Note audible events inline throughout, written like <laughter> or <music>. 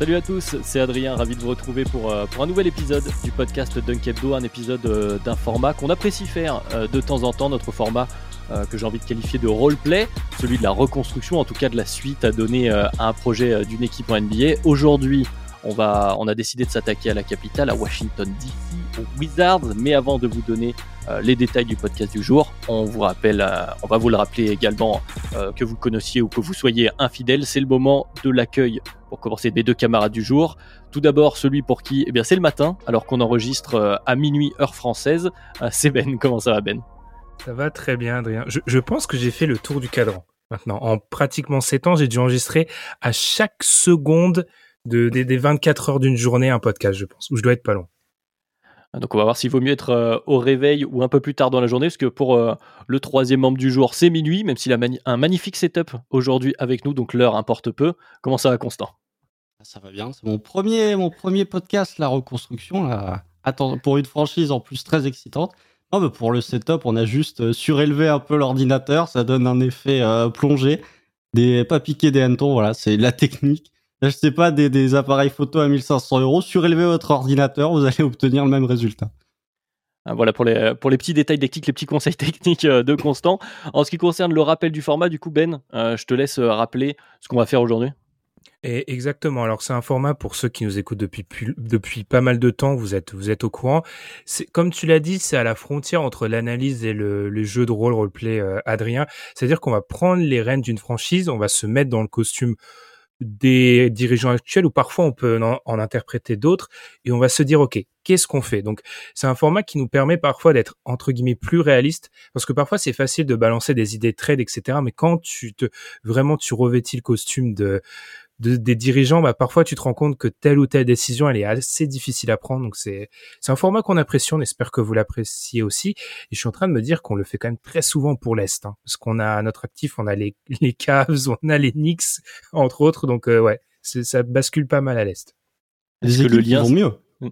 Salut à tous, c'est Adrien, ravi de vous retrouver pour, euh, un nouvel épisode du podcast Dunk Hebdo, un épisode euh, d'un format qu'on apprécie faire euh, de temps en temps, notre format que j'ai envie de qualifier de roleplay, celui de la reconstruction, en tout cas de la suite à donner à un projet d'une équipe en NBA. Aujourd'hui, on, va, on a décidé de s'attaquer à la capitale, à Washington DC, aux Wizards, mais avant de vous donner les détails du podcast du jour, on vous rappelle, on va vous le rappeler également que vous connaissiez ou que vous soyez infidèle, c'est le moment de l'accueil pour commencer mes deux camarades du jour. Tout d'abord, celui pour qui, eh bien, c'est le matin, alors qu'on enregistre euh, à minuit heure française. Euh, c'est Ben. <laughs> Comment ça va, Ben? Ça va très bien, Adrien. Je, pense que j'ai fait le tour du cadran. Maintenant, en pratiquement 7 ans, j'ai dû enregistrer à chaque seconde de, des, 24 heures d'une journée un podcast, je pense, où je dois être pas long. Donc on va voir s'il vaut mieux être euh, au réveil ou un peu plus tard dans la journée, parce que pour le troisième membre du jour, c'est minuit, même s'il a un magnifique setup aujourd'hui avec nous, donc l'heure importe peu. Comment ça va, Constant? Ah, ça va bien. C'est mon premier, mon premier podcast, la reconstruction. Là. Pour une franchise en plus très excitante. Mais pour le setup, on a juste euh, surélevé un peu l'ordinateur. Ça donne un effet euh, plongé. Des, pas piquer des hannetons, voilà, c'est la technique. N'achetez pas des, des, appareils photo à 1500 euros. Surélevez votre ordinateur, vous allez obtenir le même résultat. Ah, voilà pour les, pour les petits détails techniques, les petits conseils <laughs> techniques euh, de Constant. En ce qui concerne le rappel du format, du coup, Ben, je te laisse rappeler ce qu'on va faire aujourd'hui. Et exactement. Alors c'est un format pour ceux qui nous écoutent depuis depuis pas mal de temps. Vous êtes vous êtes au courant. C'est comme tu l'as dit, c'est à la frontière entre l'analyse et le, le, jeu de rôle roleplay euh, Adrien. C'est-à-dire qu'on va prendre les rênes d'une franchise, on va se mettre dans le costume des dirigeants actuels ou parfois on peut en, interpréter d'autres et on va se dire ok qu'est-ce qu'on fait? Donc c'est un format qui nous permet parfois d'être entre guillemets plus réaliste parce que parfois c'est facile de balancer des idées de trade etc mais quand tu te vraiment tu revêtis le costume de des dirigeants, bah, parfois tu te rends compte que telle ou telle décision, elle est assez difficile à prendre. Donc c'est c'est un format qu'on apprécie, on espère que vous l'appréciez aussi. Et je suis en train de me dire qu'on le fait quand même très souvent pour l'Est, hein, parce qu'on a à notre actif, on a les, <laughs> les Cavs, on a les Knicks, entre autres. Donc euh, ouais, ça bascule pas mal à l'Est. Des équipes le lien, qui vont mieux. Mm.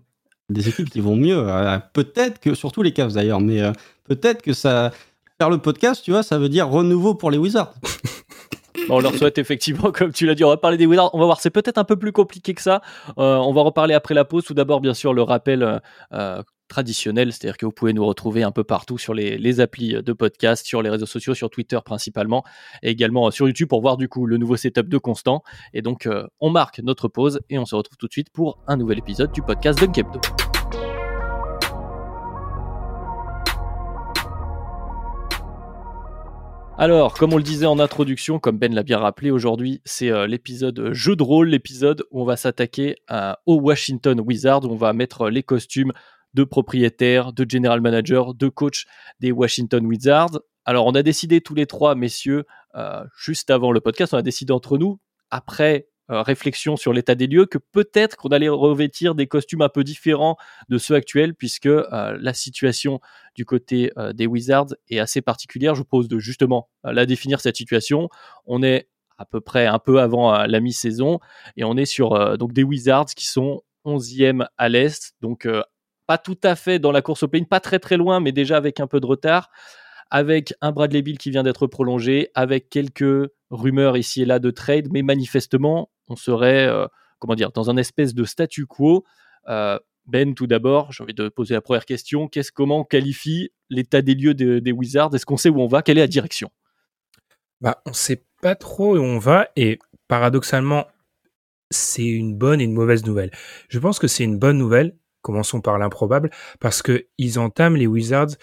Des équipes qui vont mieux. Euh, peut-être que, surtout les Cavs d'ailleurs, mais euh, peut-être que ça... Faire le podcast, tu vois, ça veut dire renouveau pour les Wizards. <laughs> on leur souhaite effectivement, <laughs> comme tu l'as dit, on va parler des Wizards. On va voir, c'est peut-être un peu plus compliqué que ça. Euh, on va reparler après la pause. Tout d'abord, bien sûr, le rappel euh, euh, traditionnel, c'est-à-dire que vous pouvez nous retrouver un peu partout sur les, applis de podcast, sur les réseaux sociaux, sur Twitter principalement, et également sur YouTube pour voir du coup le nouveau setup de Constant. Et donc, on marque notre pause et on se retrouve tout de suite pour un nouvel épisode du podcast de. Alors, comme on le disait en introduction, comme Ben l'a bien rappelé, aujourd'hui c'est euh, l'épisode jeu de rôle, l'épisode où on va s'attaquer au Washington Wizards, où on va mettre les costumes de propriétaires, de general manager, de coach des Washington Wizards. Alors, on a décidé tous les trois, messieurs, euh, juste avant le podcast, on a décidé entre nous, après euh, réflexion sur l'état des lieux que peut-être qu'on allait revêtir des costumes un peu différents de ceux actuels puisque euh, la situation du côté euh, des Wizards est assez particulière. Je pose de justement la définir cette situation. On est à peu près un peu avant la mi-saison et on est sur donc des Wizards qui sont 11e à l'est donc pas tout à fait dans la course au play pas très très loin mais déjà avec un peu de retard avec un Bradley Bill qui vient d'être prolongé, avec quelques rumeurs ici et là de trade, mais manifestement, on serait, euh, comment dire, dans un espèce de statu quo. Euh, ben, tout d'abord, j'ai envie de poser la première question. Qu'est-ce, comment on qualifie l'état des lieux des Wizards? Est-ce qu'on sait où on va? Quelle est la direction? Bah, On ne sait pas trop où on va et paradoxalement, c'est une bonne et une mauvaise nouvelle. Je pense que c'est une bonne nouvelle, commençons par l'improbable, parce qu'ils entament les Wizards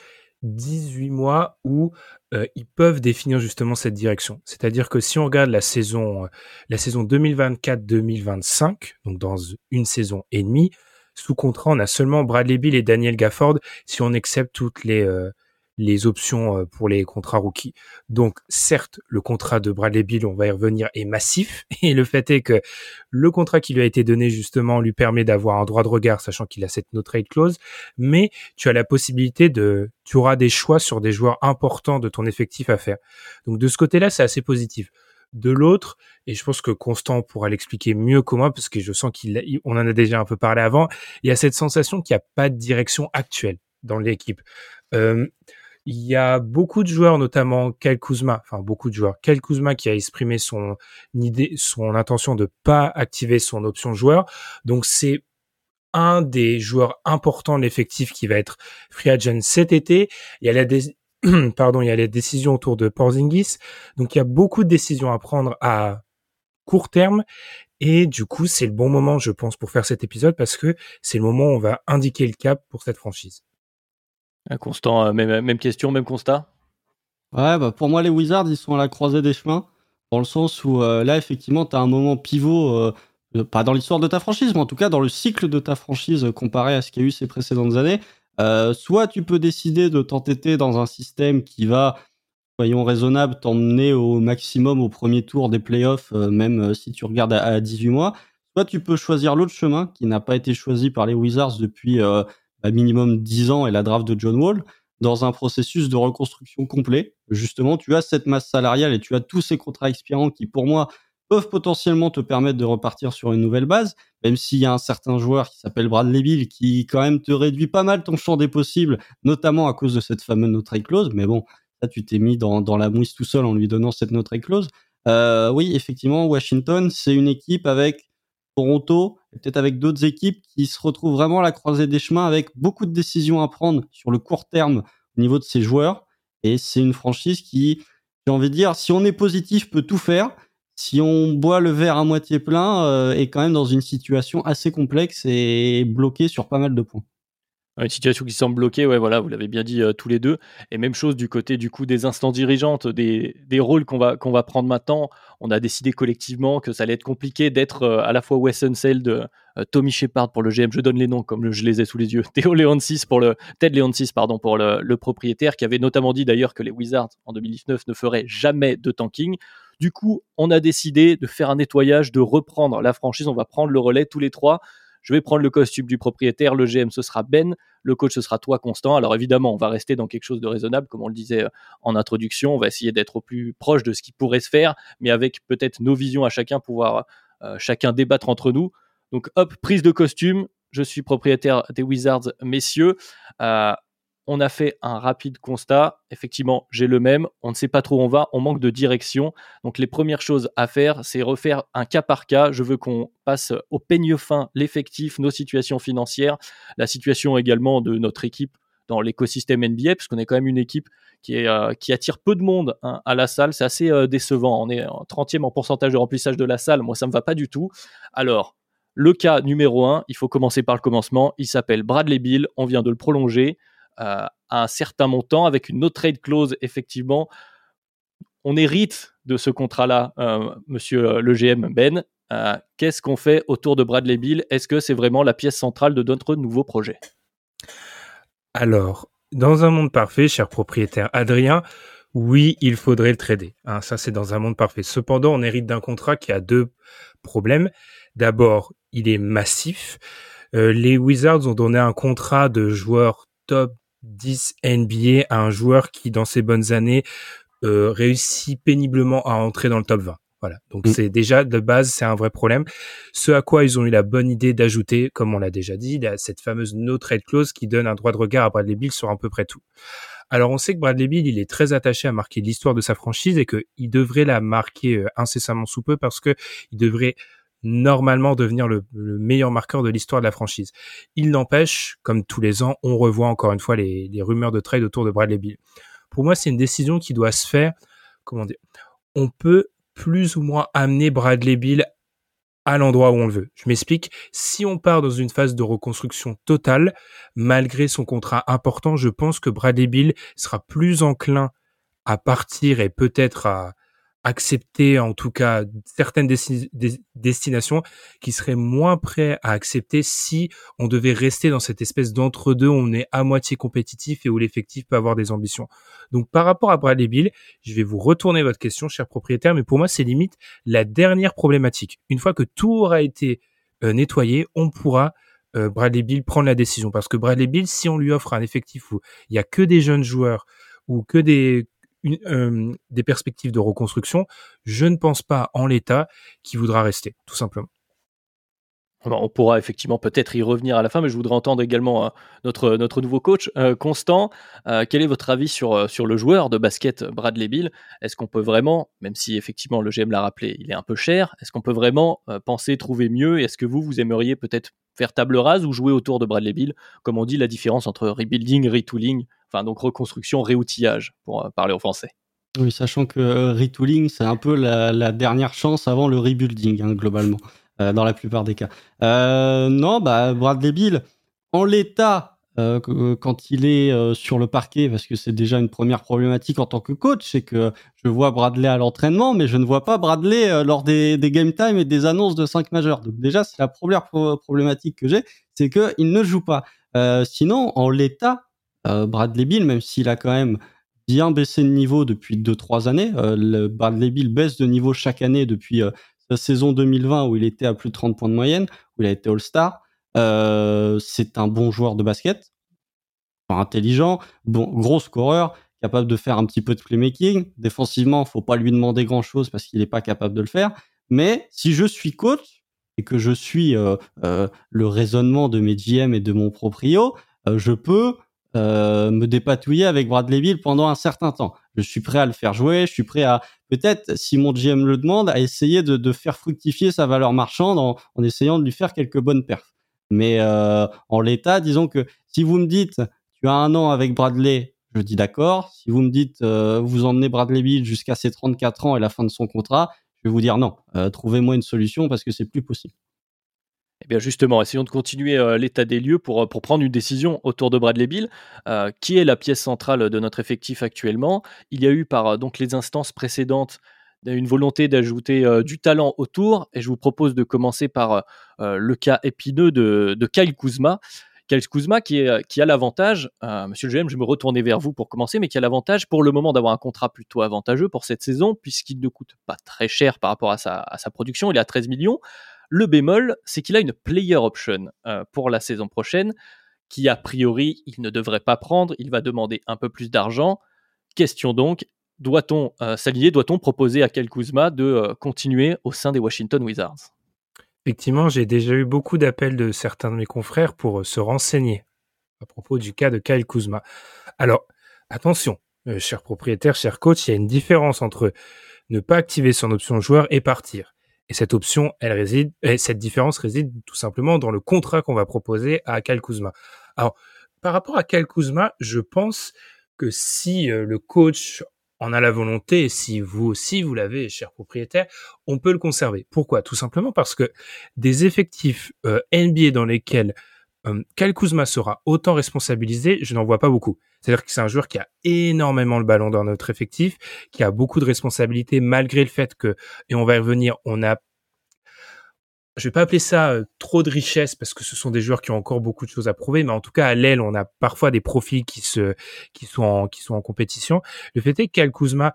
18 mois où euh, ils peuvent définir justement cette direction. C'est-à-dire que si on regarde la saison, euh, saison 2024-2025, donc dans une saison et demie, sous contrat, on a seulement Bradley Bill et Daniel Gafford si on accepte toutes les, euh, les options euh, pour les contrats rookies. Donc, certes, le contrat de Bradley Bill, on va y revenir, est massif. <laughs> Et le fait est que le contrat qui lui a été donné, justement, lui permet d'avoir un droit de regard, sachant qu'il a cette no trade clause. Mais tu as la possibilité de, tu auras des choix sur des joueurs importants de ton effectif à faire. Donc, de ce côté-là, c'est assez positif de l'autre, et je pense que Constant pourra l'expliquer mieux que moi, parce que je sens qu'il, on en a déjà un peu parlé avant, il y a cette sensation qu'il n'y a pas de direction actuelle dans l'équipe. Euh, il y a beaucoup de joueurs, notamment Kyle Kuzma, enfin beaucoup de joueurs. Kyle Kuzma qui a exprimé son idée, son intention de pas activer son option joueur. Donc c'est un des joueurs importants de l'effectif qui va être free agent cet été. Il y a la <clears throat> pardon, il y a les décisions autour de Porzingis. Donc il y a beaucoup de décisions à prendre à court terme. Et du coup, c'est le bon moment, je pense, pour faire cet épisode parce que c'est le moment où on va indiquer le cap pour cette franchise. Constant, euh, même, même question, même constat Ouais, bah pour moi, les Wizards, ils sont à la croisée des chemins, dans le sens où euh, là, effectivement, tu as un moment pivot, euh, pas dans l'histoire de ta franchise, mais en tout cas dans le cycle de ta franchise comparé à ce qu'il y a eu ces précédentes années. soit tu peux décider de t'entêter dans un système qui va, soyons raisonnables, t'emmener au maximum au premier tour des playoffs, même si tu regardes à, 18 mois. Soit tu peux choisir l'autre chemin qui n'a pas été choisi par les Wizards depuis minimum 10 ans et la draft de John Wall dans un processus de reconstruction complet. Justement, tu as cette masse salariale et tu as tous ces contrats expirants qui, pour moi, peuvent potentiellement te permettre de repartir sur une nouvelle base, même s'il y a un certain joueur qui s'appelle Bradley Bill qui, quand même, te réduit pas mal ton champ des possibles, notamment à cause de cette fameuse no trade clause. Mais bon, ça, tu t'es mis dans, la mouisse tout seul en lui donnant cette no trade clause. Euh, oui, effectivement, Washington, c'est une équipe avec Toronto, peut-être avec d'autres équipes qui se retrouvent vraiment à la croisée des chemins avec beaucoup de décisions à prendre sur le court terme au niveau de ses joueurs. Et c'est une franchise qui, j'ai envie de dire, si on est positif, peut tout faire. Si on boit le verre à moitié plein, euh, est quand même dans une situation assez complexe et bloqué sur pas mal de points. Une situation qui semble bloquée, ouais, voilà, vous l'avez bien dit euh, tous les deux. Et même chose du côté du coup des instances dirigeantes, des, des rôles qu'on va, qu'on va prendre maintenant. On a décidé collectivement que ça allait être compliqué d'être euh, à la fois Wes Unseld, euh, Tommy Shepard pour le GM, je donne les noms comme je les ai sous les yeux, <laughs> Théo Leonsis pour le Ted Leonsis pardon pour le, le propriétaire, qui avait notamment dit d'ailleurs que les Wizards en 2019 ne feraient jamais de tanking. Du coup, on a décidé de faire un nettoyage, de reprendre la franchise. On va prendre le relais tous les trois je vais prendre le costume du propriétaire, le GM ce sera Ben, le coach ce sera toi Constant. Alors évidemment, on va rester dans quelque chose de raisonnable, comme on le disait euh, en introduction, on va essayer d'être au plus proche de ce qui pourrait se faire, mais avec peut-être nos visions à chacun, pouvoir euh, chacun débattre entre nous. Donc hop, prise de costume, je suis propriétaire des Wizards, messieurs. Euh, on a fait un rapide constat. Effectivement, j'ai le même. On ne sait pas trop où on va. On manque de direction. Donc, les premières choses à faire, c'est refaire un cas par cas. Je veux qu'on passe au peigne fin l'effectif, nos situations financières, la situation également de notre équipe dans l'écosystème NBA, parce qu'on est quand même une équipe qui, euh, attire peu de monde hein, à la salle. C'est assez euh, décevant. On est en 30e en pourcentage de remplissage de la salle. Moi, ça ne me va pas du tout. Alors, le cas numéro un, il faut commencer par le commencement. Il s'appelle Bradley Bill. On vient de le prolonger. Euh, à un certain montant avec une no trade clause, effectivement. On hérite de ce contrat-là, euh, monsieur euh, le GM Ben. Qu'est-ce qu'on fait autour de Bradley Bill? Est-ce que c'est vraiment la pièce centrale de notre nouveau projet? Alors, dans un monde parfait, cher propriétaire Adrien, oui, il faudrait le trader. Hein, ça, c'est dans un monde parfait. Cependant, on hérite d'un contrat qui a deux problèmes. D'abord, il est massif. les Wizards ont donné un contrat de joueur top 10 NBA à un joueur qui, dans ses bonnes années, euh, réussit péniblement à entrer dans le top 20. Voilà. Donc mm. c'est déjà de base, c'est un vrai problème. Ce à quoi ils ont eu la bonne idée d'ajouter, comme on l'a déjà dit, cette fameuse no trade clause qui donne un droit de regard à Bradley Bill sur à peu près tout. Alors on sait que Bradley Bill, il est très attaché à marquer l'histoire de sa franchise et qu'il devrait la marquer euh, incessamment sous peu parce que il devrait normalement devenir le, meilleur marqueur de l'histoire de la franchise. Il n'empêche, comme tous les ans, on revoit encore une fois les, rumeurs de trade autour de Bradley Bill. Pour moi, c'est une décision qui doit se faire. Comment dire On peut plus ou moins amener Bradley Bill à l'endroit où on le veut. Je m'explique. Si on part dans une phase de reconstruction totale, malgré son contrat important, je pense que Bradley Bill sera plus enclin à partir et peut-être à accepter en tout cas certaines destinations qui seraient moins prêts à accepter si on devait rester dans cette espèce d'entre-deux où on est à moitié compétitif et où l'effectif peut avoir des ambitions. Donc par rapport à Bradley Bill, je vais vous retourner votre question, cher propriétaire, mais pour moi c'est limite la dernière problématique. Une fois que tout aura été euh, nettoyé, on pourra euh, Bradley Bill prendre la décision parce que Bradley Bill, si on lui offre un effectif où il y a que des jeunes joueurs ou que des euh, des perspectives de reconstruction, je ne pense pas en l'état qu'il voudra rester, tout simplement. On pourra effectivement peut-être y revenir à la fin, mais je voudrais entendre également euh, notre, nouveau coach, euh, Constant. quel est votre avis sur, sur le joueur de basket Bradley Bill? Est-ce qu'on peut vraiment, même si effectivement le GM l'a rappelé, il est un peu cher, est-ce qu'on peut vraiment penser trouver mieux? Est-ce que vous, vous aimeriez peut-être faire table rase ou jouer autour de Bradley Bill? Comme on dit, la différence entre rebuilding, retooling, enfin donc reconstruction, réoutillage, pour euh, parler en français. Oui, sachant que euh, retooling, c'est un peu la, dernière chance avant le rebuilding, hein, globalement, euh, dans la plupart des cas. non, bah, Bradley Bill, en l'état, quand il est sur le parquet, parce que c'est déjà une première problématique en tant que coach, c'est que je vois Bradley à l'entraînement, mais je ne vois pas Bradley lors des, des game time et des annonces de 5 majeurs. Donc déjà, c'est la première problématique que j'ai, c'est qu'il ne joue pas. sinon, en l'état, Bradley Bill, même s'il a quand même bien baissé de niveau depuis 2-3 années, euh, le Bradley Bill baisse de niveau chaque année depuis euh, sa saison 2020 où il était à plus de 30 points de moyenne, où il a été All-Star. c'est un bon joueur de basket, intelligent, bon, gros scoreur, capable de faire un petit peu de playmaking. Défensivement, faut pas lui demander grand chose parce qu'il n'est pas capable de le faire. Mais si je suis coach et que je suis le raisonnement de mes GM et de mon proprio, je peux euh, me dépatouiller avec Bradley Bill pendant un certain temps. Je suis prêt à le faire jouer, je suis prêt à peut-être, si mon GM le demande, à essayer de, faire fructifier sa valeur marchande en, essayant de lui faire quelques bonnes perfs. Mais euh, en l'état, disons que si vous me dites tu as un an avec Bradley, je dis d'accord. Si vous me dites euh, vous emmenez Bradley Bill jusqu'à ses 34 ans et la fin de son contrat, je vais vous dire non. Trouvez-moi une solution parce que c'est plus possible. Eh bien justement, essayons de continuer euh, l'état des lieux pour, euh, pour prendre une décision autour de Bradley Bill, euh, qui est la pièce centrale de notre effectif actuellement? Il y a eu par donc les instances précédentes une volonté d'ajouter du talent autour, et je vous propose de commencer par le cas épineux de, de Kyle Kuzma. Kyle Kuzma qui, est, qui a l'avantage, monsieur le GM, je vais me retourner vers vous pour commencer, mais qui a l'avantage pour le moment d'avoir un contrat plutôt avantageux pour cette saison, puisqu'il ne coûte pas très cher par rapport à sa, à sa production, il est à 13 millions. Le bémol, c'est qu'il a une player option euh, pour la saison prochaine, qui a priori, il ne devrait pas prendre, il va demander un peu plus d'argent. Question donc, doit-on euh, s'allier, doit-on proposer à Kyle Kuzma de euh, continuer au sein des Washington Wizards? Effectivement, j'ai déjà eu beaucoup d'appels de certains de mes confrères pour se renseigner à propos du cas de Kyle Kuzma. Alors, attention, cher propriétaire, cher coach, il y a une différence entre ne pas activer son option joueur et partir. Et cette option, elle réside, et cette différence réside tout simplement dans le contrat qu'on va proposer à Kyle Kuzma. Alors, par rapport à Kyle Kuzma, je pense que si euh, le coach en a la volonté, si vous aussi vous l'avez, cher propriétaire, on peut le conserver. Pourquoi? Tout simplement parce que des effectifs euh, NBA dans lesquels euh, Kuzma sera autant responsabilisé, je n'en vois pas beaucoup. C'est-à-dire que c'est un joueur qui a énormément le ballon dans notre effectif, qui a beaucoup de responsabilités malgré le fait que, et on va y revenir, on a je vais pas appeler ça euh, trop de richesse parce que ce sont des joueurs qui ont encore beaucoup de choses à prouver, mais en tout cas à l'aile, on a parfois des profils qui se qui sont en, qui sont en compétition. Le fait est que Kuzma,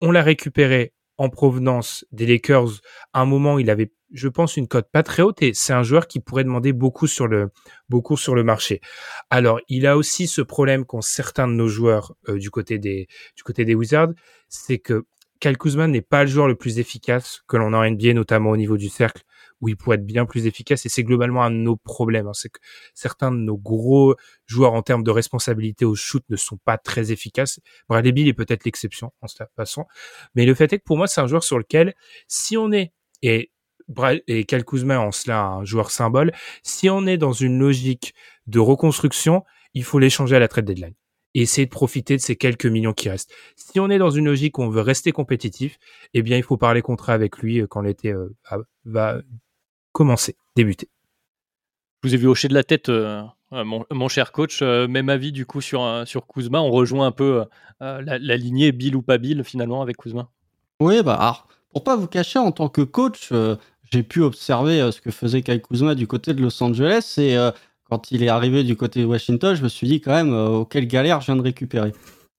on l'a récupéré en provenance des Lakers. À un moment, il avait, je pense, une cote pas très haute et c'est un joueur qui pourrait demander beaucoup sur le, beaucoup sur le marché. Alors, il a aussi ce problème qu'ont certains de nos joueurs euh, du côté des, du côté des Wizards, c'est que Kyle Kuzma n'est pas le joueur le plus efficace que l'on a en NBA, notamment au niveau du cercle où il pourrait être bien plus efficace. Et c'est globalement un de nos problèmes. Hein. C'est que certains de nos gros joueurs en termes de responsabilité au shoot ne sont pas très efficaces. Bradley Bill est peut-être l'exception en cette façon. Mais le fait est que pour moi, c'est un joueur sur lequel, si on est, et et Cal Kuzma en cela un joueur symbole, si on est dans une logique de reconstruction, il faut l'échanger à la trade deadline et essayer de profiter de ces quelques millions qui restent. Si on est dans une logique où on veut rester compétitif, eh bien, il faut parler contrat avec lui euh, quand l'été euh, va commencer, débuter. Je vous ai vu hocher de la tête, euh, mon, cher coach, même avis du coup sur, sur Kuzma. On rejoint un peu la, lignée Bill ou pas Bill finalement avec Kuzma. Oui, bah alors, pour pas vous cacher, en tant que coach, j'ai pu observer ce que faisait Kai Kuzma du côté de Los Angeles et quand il est arrivé du côté de Washington, je me suis dit quand même, euh, quelle galère je viens de récupérer.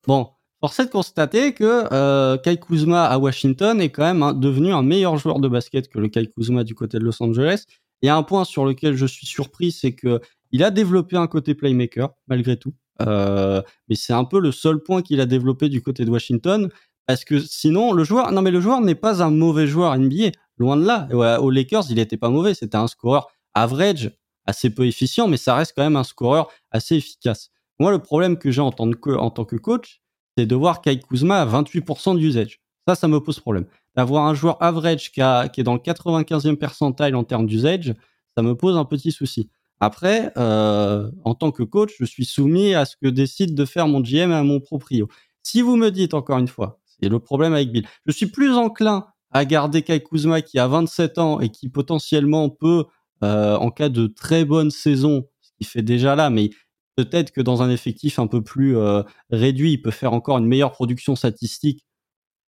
Bon, force est de constater que euh, Kai Kuzma à Washington est quand même devenu un meilleur joueur de basket que le Kai Kuzma du côté de Los Angeles. Il y a un point sur lequel je suis surpris, c'est que il a développé un côté playmaker malgré tout. Euh, mais c'est un peu le seul point qu'il a développé du côté de Washington, parce que sinon le joueur, non mais le joueur n'est pas un mauvais joueur NBA, loin de là. Aux Lakers, il n'était pas mauvais, c'était un scoreur average, assez peu efficient, mais ça reste quand même un scoreur assez efficace. Moi, le problème que j'ai en, en tant que coach, c'est de voir Kai Kuzma à 28% d'usage. Ça, ça me pose problème. D'avoir un joueur average qui, qui, est dans le 95e percentile en termes d'usage, ça me pose un petit souci. Après, euh, en tant que coach, je suis soumis à ce que décide de faire mon GM à mon proprio. Si vous me dites encore une fois, c'est le problème avec Bill, je suis plus enclin à garder Kai Kuzma qui a 27 ans et qui potentiellement peut euh, en cas de très bonne saison, ce qu'il fait déjà là, mais peut-être que dans un effectif un peu plus euh, réduit, il peut faire encore une meilleure production statistique,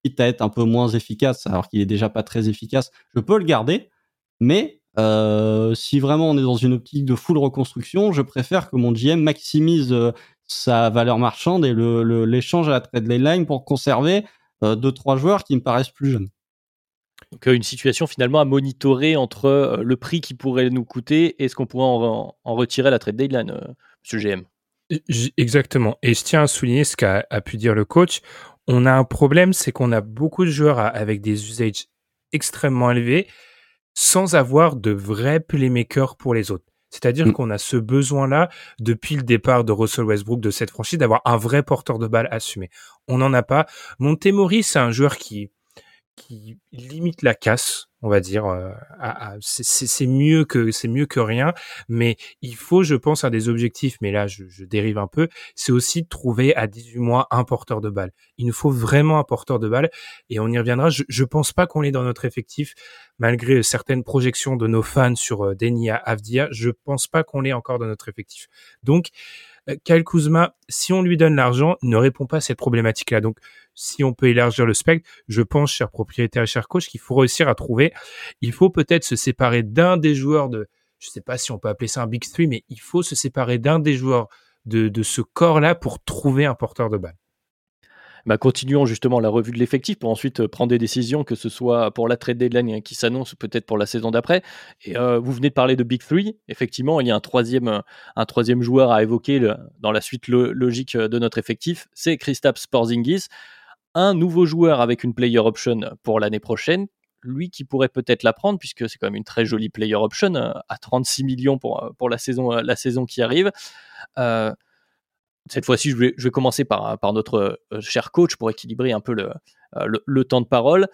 quitte à être un peu moins efficace, alors qu'il est déjà pas très efficace. Je peux le garder, mais euh, si vraiment on est dans une optique de full reconstruction, je préfère que mon GM maximise sa valeur marchande et l'échange à la trade deadline pour conserver deux trois joueurs qui me paraissent plus jeunes. Donc une situation finalement à monitorer entre euh, le prix qui pourrait nous coûter et ce qu'on pourrait en, retirer à la trade deadline, euh, monsieur GM. Exactement. Et je tiens à souligner ce qu'a pu dire le coach. On a un problème, c'est qu'on a beaucoup de joueurs avec des usages extrêmement élevés sans avoir de vrais playmakers pour les autres. C'est-à-dire mm. qu'on a ce besoin-là depuis le départ de Russell Westbrook de cette franchise d'avoir un vrai porteur de balle assumé. On n'en a pas. Montemori, c'est un joueur qui qui limite la casse, on va dire. Euh, c'est mieux que c'est mieux que rien, mais il faut, je pense, à des objectifs. Mais là, je, je dérive un peu. C'est aussi de trouver à 18 mois un porteur de balle. Il nous faut vraiment un porteur de balle, et on y reviendra. Je, je pense pas qu'on est dans notre effectif, malgré certaines projections de nos fans sur euh, Denia Avdia. Je pense pas qu'on est encore dans notre effectif. Donc Kyle Kuzma, si on lui donne l'argent, ne répond pas à cette problématique-là. Donc, si on peut élargir le spectre, je pense, cher propriétaire cher coach, qu'il faut réussir à trouver. Il faut peut-être se séparer d'un des joueurs de, je sais pas si on peut appeler ça un big three, mais il faut se séparer d'un des joueurs de, de ce corps-là pour trouver un porteur de balle. Bah, continuons justement la revue de l'effectif pour ensuite euh, prendre des décisions, que ce soit pour la trade deadline qui s'annonce ou peut-être pour la saison d'après. Et euh, vous venez de parler de Big Three. Effectivement, il y a un troisième, un troisième joueur à évoquer dans la suite logique de notre effectif, c'est Kristaps Porzingis, un nouveau joueur avec une player option pour l'année prochaine. Lui qui pourrait peut-être la prendre, puisque c'est quand même une très jolie player option euh, à 36 millions pour, pour la, saison, la saison qui arrive cette fois-ci, je vais, commencer par, notre euh, cher coach pour équilibrer un peu le, euh, temps de parole.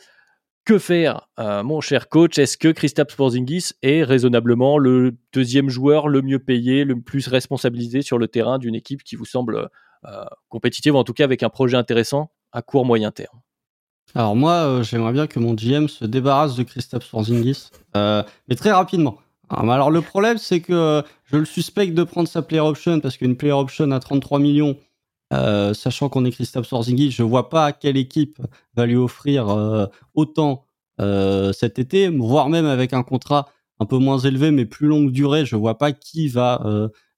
Que faire, euh, mon cher coach? Est-ce que Kristaps Porzingis est raisonnablement le deuxième joueur le mieux payé, le plus responsabilisé sur le terrain d'une équipe qui vous semble compétitive, ou en tout cas avec un projet intéressant à court moyen terme? Alors moi, j'aimerais bien que mon GM se débarrasse de Kristaps Porzingis, mais très rapidement. Ah, alors le problème, c'est que euh, je le suspecte de prendre sa player option parce qu'une player option à 33 millions, euh, sachant qu'on est Christophe Sorzingis, je vois pas quelle équipe va lui offrir euh, autant cet été, voire même avec un contrat un peu moins élevé mais plus longue durée, je vois pas qui va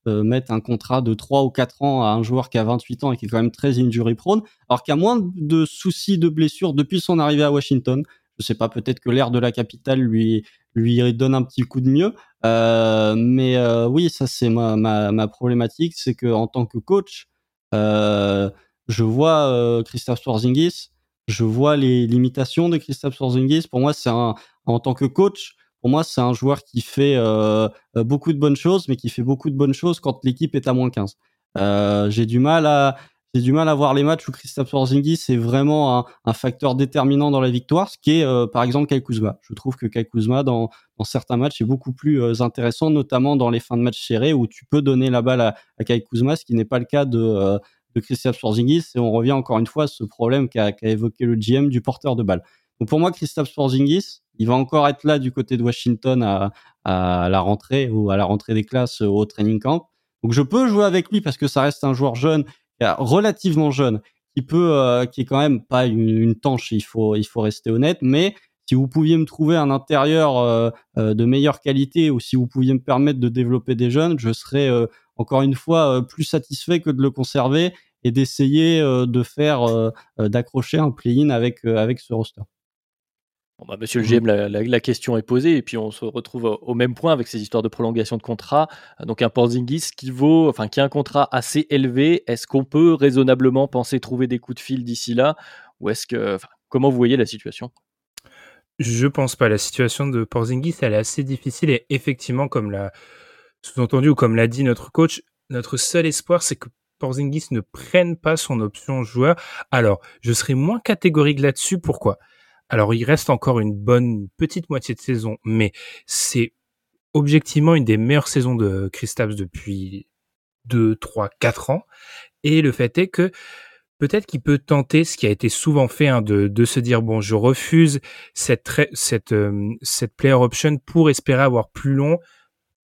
mettre un contrat de 3 ou 4 ans à un joueur qui a 28 ans et qui est quand même très injury prone, alors qu'il a moins de soucis de blessures depuis son arrivée à Washington. Je sais pas, peut-être que l'air de la capitale lui lui donne un petit coup de mieux. Euh, mais euh, oui, ça c'est ma, ma, ma, problématique, c'est que en tant que coach, euh, je vois Christophe Swarzingis, je vois les limitations de Christophe Swarzingis. Pour moi, c'est un en tant que coach, pour moi, c'est un joueur qui fait beaucoup de bonnes choses, mais qui fait beaucoup de bonnes choses quand l'équipe est à moins 15. J'ai du mal à j'ai du mal à voir les matchs où Christophe Porzingis est vraiment un, facteur déterminant dans la victoire, ce qui est euh, par exemple Kai Kuzma. Je trouve que Kai Kuzma dans, certains matchs est beaucoup plus euh, intéressant, notamment dans les fins de match serrés où tu peux donner la balle à, à Kai Kuzma, ce qui n'est pas le cas de, euh, de Christophe Porzingis. Et on revient encore une fois à ce problème qu'a évoqué le GM du porteur de balle. Donc pour moi, Christophe Porzingis, il va encore être là du côté de Washington à, à la rentrée ou à la rentrée des classes au training camp. Donc je peux jouer avec lui parce que ça reste un joueur jeune, relativement jeune, qui peut, euh, qui est quand même pas une, tanche. Il faut, il faut rester honnête. Mais si vous pouviez me trouver un intérieur euh, euh, de meilleure qualité ou si vous pouviez me permettre de développer des jeunes, je serais encore une fois plus satisfait que de le conserver et d'essayer de faire, d'accrocher un play-in avec avec ce roster. Bon bah, monsieur le GM, la, question est posée et puis on se retrouve au, même point avec ces histoires de prolongation de contrat. Donc un Porzingis qui vaut, enfin qui a un contrat assez élevé. Est-ce qu'on peut raisonnablement penser trouver des coups de fil d'ici là? Ou est-ce que, comment vous voyez la situation? Je pense pas. La situation de Porzingis, elle est assez difficile et effectivement, comme l'a sous-entendu ou comme l'a dit notre coach, notre seul espoir, c'est que Porzingis ne prenne pas son option joueur. Alors, je serais moins catégorique là-dessus. Pourquoi? Alors il reste encore une bonne petite moitié de saison, mais c'est objectivement une des meilleures saisons de Kristaps depuis 2, 3, 4 ans. Et le fait est que peut-être qu'il peut tenter ce qui a été souvent fait hein, de, de, se dire bon je refuse cette cette euh, cette player option pour espérer avoir plus long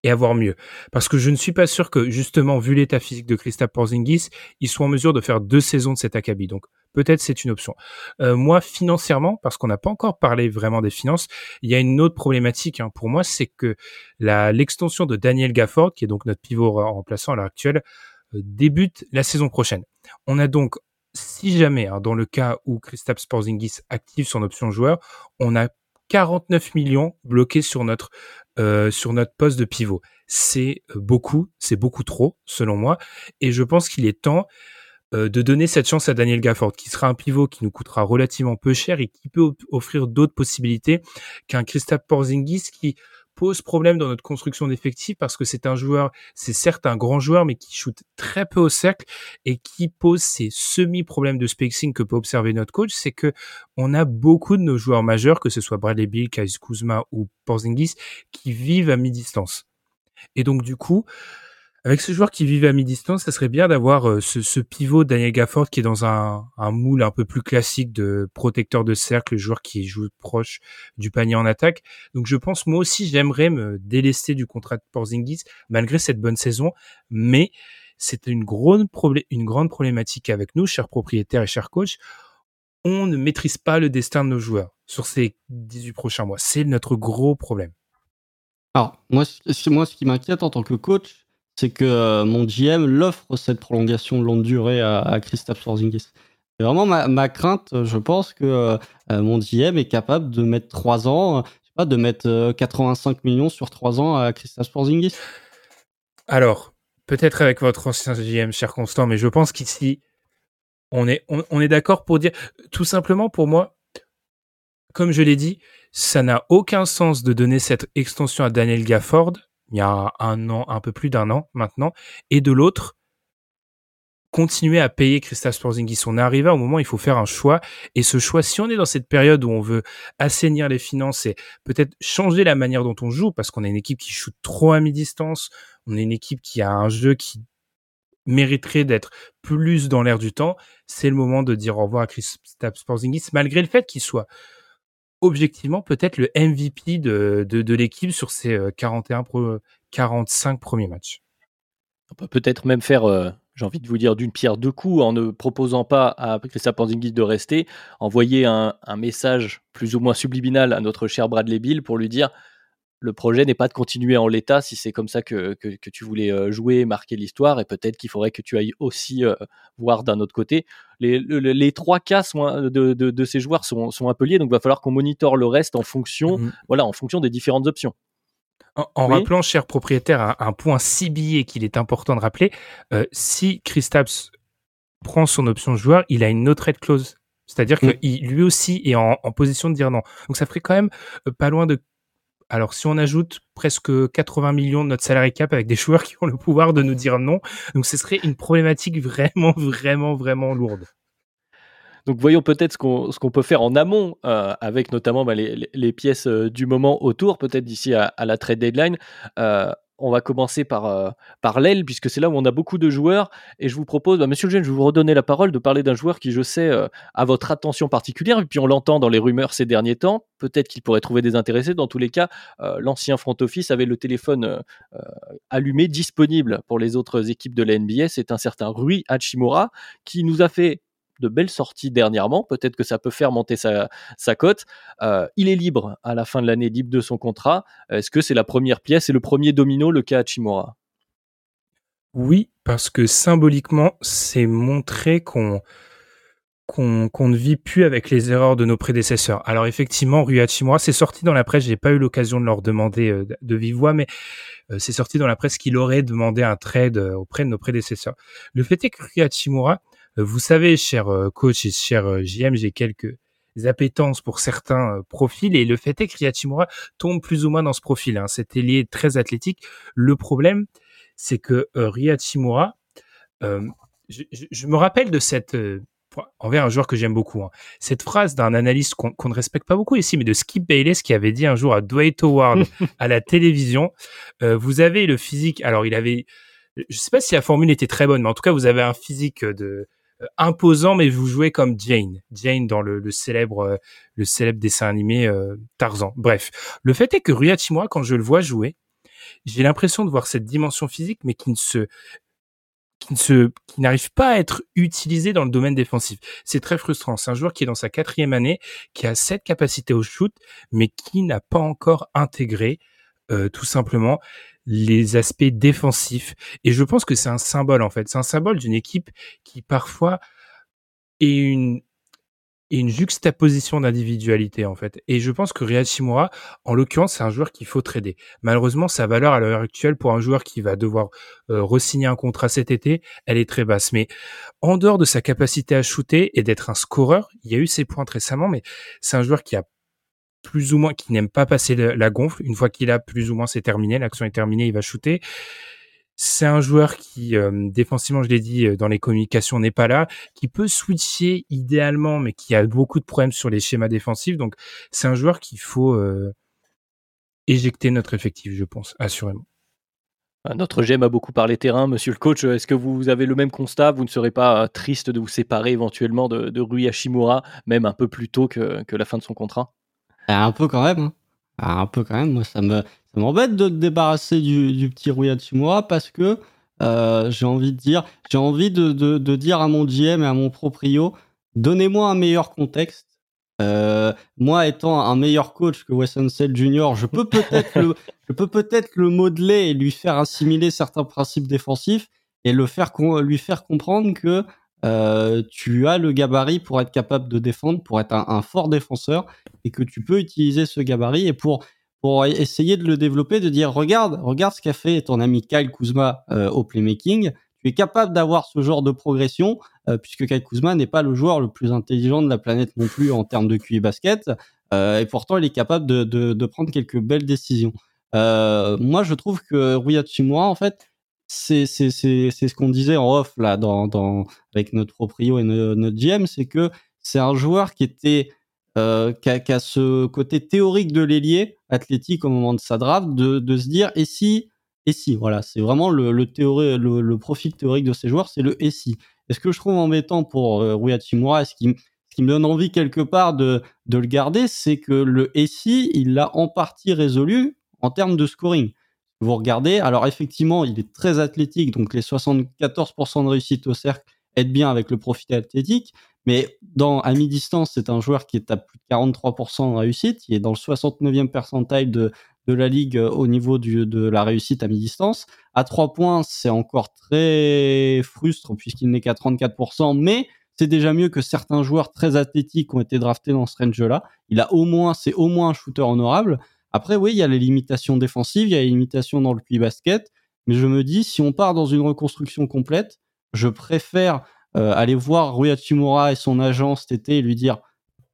et avoir mieux parce que je ne suis pas sûr que justement vu l'état physique de Kristaps Porzingis il soit en mesure de faire deux saisons de cet acabit donc peut-être c'est une option. Euh, moi, financièrement, parce qu'on n'a pas encore parlé vraiment des finances, il y a une autre problématique hein, pour moi, c'est que l'extension de Daniel Gafford, qui est donc notre pivot remplaçant à l'heure actuelle, euh, débute la saison prochaine. On a donc, si jamais, hein, dans le cas où Kristaps Porzingis active son option joueur, on a 49 millions bloqués sur notre euh, sur notre poste de pivot. C'est beaucoup, c'est beaucoup trop selon moi, et je pense qu'il est temps euh, de donner cette chance à Daniel Gafford, qui sera un pivot qui nous coûtera relativement peu cher et qui peut offrir d'autres possibilités qu'un Christophe Porzingis qui pose problème dans notre construction d'effectifs parce que c'est un joueur, c'est certes un grand joueur, mais qui shoot très peu au cercle et qui pose ces semi-problèmes de spacing que peut observer notre coach, c'est que on a beaucoup de nos joueurs majeurs, que ce soit Bradley Bill, Kais Kuzma ou Porzingis, qui vivent à mi-distance. Et donc, du coup, avec ce joueur qui vivait à mi-distance, ça serait bien d'avoir euh, ce, pivot Daniel Gafford qui est dans un, moule un peu plus classique de protecteur de cercle, joueur qui joue proche du panier en attaque. Donc je pense moi aussi j'aimerais me délester du contrat de Porzingis malgré cette bonne saison, mais c'est une grande, une grande problématique avec nous, chers propriétaires et chers coachs. On ne maîtrise pas le destin de nos joueurs sur ces 18 prochains mois. C'est notre gros problème. Alors, moi, moi ce qui m'inquiète en tant que coach, c'est que euh, mon GM l'offre cette prolongation de longue durée à, à Christophe Porzingis. C'est vraiment ma, crainte. Je pense que euh, mon GM est capable de mettre 3 ans, je sais pas, de mettre 85 euh, millions sur 3 ans à Christophe Porzingis. Alors, peut-être avec votre ancien GM, cher Constant, mais je pense qu'ici, on est, on est d'accord pour dire, tout simplement pour moi, comme je l'ai dit, ça n'a aucun sens de donner cette extension à Daniel Gafford il y a un an, un peu plus d'un an maintenant, et de l'autre, continuer à payer Christophe Porzingis. On est arrivé à un moment où il faut faire un choix, et ce choix, si on est dans cette période où on veut assainir les finances et peut-être changer la manière dont on joue, parce qu'on a une équipe qui shoot trop à mi-distance, on est une équipe qui a un jeu qui mériterait d'être plus dans l'air du temps, c'est le moment de dire au revoir à Christophe Porzingis, malgré le fait qu'il soit objectivement peut-être le MVP de, de, l'équipe sur ces 41 euh, 45 premiers matchs. On peut peut-être même faire, euh, j'ai envie de vous dire, d'une pierre deux coups en ne proposant pas à Christophe Porzingis de rester, envoyer un, un, message plus ou moins subliminal à notre cher Bradley Bill pour lui dire le projet n'est pas de continuer en l'état si c'est comme ça que, que, tu voulais euh, jouer, marquer l'histoire, et peut-être qu'il faudrait que tu ailles aussi euh, voir d'un autre côté. Les, les, trois cas de, de, de, ces joueurs sont, sont un peu liés, donc il va falloir qu'on monitore le reste en fonction, mmh voilà, en fonction des différentes options. En, rappelant, cher propriétaire, un, point si billet qu'il est important de rappeler, euh, si Christaps prend son option joueur, il a une autre aide clause. C'est-à-dire mmh. que lui aussi est en, en, position de dire non. Donc ça ferait quand même pas loin de alors, si on ajoute presque 80 millions de notre salarié cap avec des joueurs qui ont le pouvoir de nous dire non, donc ce serait une problématique vraiment, vraiment, vraiment lourde. Donc voyons peut-être ce qu'on peut faire en amont euh, avec notamment bah, les, pièces euh, du moment autour, peut-être d'ici à, la trade deadline. Euh, on va commencer par, euh, par l'aile, puisque c'est là où on a beaucoup de joueurs. Et je vous propose, bah, monsieur le jeune, je vais vous redonner la parole de parler d'un joueur qui, je sais, euh, a votre attention particulière. Et puis on l'entend dans les rumeurs ces derniers temps. Peut-être qu'il pourrait trouver des intéressés. Dans tous les cas, euh, l'ancien front office avait le téléphone allumé, disponible pour les autres équipes de la NBA. C'est un certain Rui Hachimura qui nous a fait de belles sorties dernièrement. Peut-être que ça peut faire monter sa, cote. Euh, il est libre à la fin de l'année, libre de son contrat. Est-ce que c'est la première pièce et le premier domino, le cas Chimora Oui, parce que symboliquement, c'est montrer qu'on ne vit plus avec les erreurs de nos prédécesseurs. Alors effectivement, Rui Hachimura, c'est sorti dans la presse, j'ai pas eu l'occasion de leur demander euh, de vive voix, mais euh, c'est sorti dans la presse qu'il aurait demandé un trade auprès de nos prédécesseurs. Le fait est que Rui Hachimura, vous savez, cher euh, coach et cher euh, JM, j'ai quelques appétences pour certains profils et le fait est que Riyachimura tombe plus ou moins dans ce profil. Hein. Cet ailier très athlétique. Le problème, c'est que euh, Riyachimura, je, me rappelle de cette envers un joueur que j'aime beaucoup. Hein. Cette phrase d'un analyste qu'on ne respecte pas beaucoup ici, mais de Skip Bayless qui avait dit un jour à Dwight Howard <laughs> à la télévision, vous avez le physique. Alors il avait, je sais pas si la formule était très bonne, mais en tout cas vous avez un physique de euh, imposant, mais vous jouez comme Jane. Jane dans le, célèbre, euh, le célèbre dessin animé euh, Tarzan. Bref, le fait est que Rui Hachimura, quand je le vois jouer, j'ai l'impression de voir cette dimension physique, mais qui ne se qui ne se, qui n'arrive pas à être utilisé dans le domaine défensif. C'est très frustrant. C'est un joueur qui est dans sa quatrième année, qui a cette capacité au shoot, mais qui n'a pas encore intégré, tout simplement, les aspects défensifs. Et je pense que c'est un symbole, en fait. C'est un symbole d'une équipe qui parfois est une, une juxtaposition d'individualité, en fait. Et je pense que Riyad en l'occurrence, c'est un joueur qu'il faut trader. Malheureusement, sa valeur à l'heure actuelle pour un joueur qui va devoir euh, re-signer un contrat cet été, elle est très basse. Mais en dehors de sa capacité à shooter et d'être un scoreur, il y a eu ses points récemment, mais c'est un joueur qui a plus ou moins, qui n'aime pas passer la gonfle. Une fois qu'il a plus ou moins, c'est terminé, l'action est terminée, il va shooter. C'est un joueur qui, euh, défensivement, je l'ai dit, euh, dans les communications, n'est pas là, qui peut switcher idéalement, mais qui a beaucoup de problèmes sur les schémas défensifs. Donc, c'est un joueur qu'il faut euh, éjecter notre effectif, je pense, assurément. Notre GM a beaucoup parlé terrain, monsieur le coach. Est-ce que vous avez le même constat? Vous ne serez pas triste de vous séparer éventuellement de, Rui Hashimura, même un peu plus tôt que la fin de son contrat? Un peu quand même. Hein. Ah, un peu quand même. Moi, ça me, ça m'embête de te débarrasser du, du petit Rui Hachimura parce que euh, j'ai envie de dire, j'ai envie de, de, dire à mon GM et à mon proprio, donnez-moi un meilleur contexte. Euh, moi, étant un meilleur coach que Wesson Sell Jr., je peux peut-être le, je peux peut-être le modeler et lui faire assimiler certains principes défensifs et le faire lui faire comprendre que euh, tu as le gabarit pour être capable de défendre, pour être un, fort défenseur, et que tu peux utiliser ce gabarit et pour pour essayer de le développer, de dire regarde, regarde ce qu'a fait ton ami Kyle Kuzma euh, au playmaking. Tu es capable d'avoir ce genre de progression, euh, puisque Kyle Kuzma n'est pas le joueur le plus intelligent de la planète non plus en termes de QI basket, et pourtant il est capable de, de, de prendre quelques belles décisions. moi, je trouve que Rui Hachimura, en fait, c'est ce qu'on disait en off là dans avec notre proprio et notre GM, c'est que c'est un joueur qui était euh, a, ce côté théorique de l'ailier athlétique au moment de sa draft, de, se dire et si et si voilà, c'est vraiment le le, le, profil théorique de ces joueurs, c'est le et si. Et ce que je trouve embêtant pour euh, Rui Hachimura, ce qui me donne envie quelque part de de le garder, c'est que le si, il l'a en partie résolu en termes de scoring vous regardez. Alors effectivement, il est très athlétique, donc les 74% de réussite au cercle aident bien avec le profil athlétique. Mais dans à mi-distance, c'est un joueur qui est à plus de 43% de réussite. Il est dans le 69e percentile de, de la ligue euh, au niveau du, de la réussite à mi-distance. À 3 points, c'est encore très frustre puisqu'il n'est qu'à 34%, mais c'est déjà mieux que certains joueurs très athlétiques qui ont été draftés dans ce range-là. Il a au moins, c'est au moins un shooter honorable. Après, oui, il y a les limitations défensives, il y a les limitations dans le QI basket, mais je me dis, si on part dans une reconstruction complète, je préfère euh, aller voir Rui Hachimura et son agent cet été et lui dire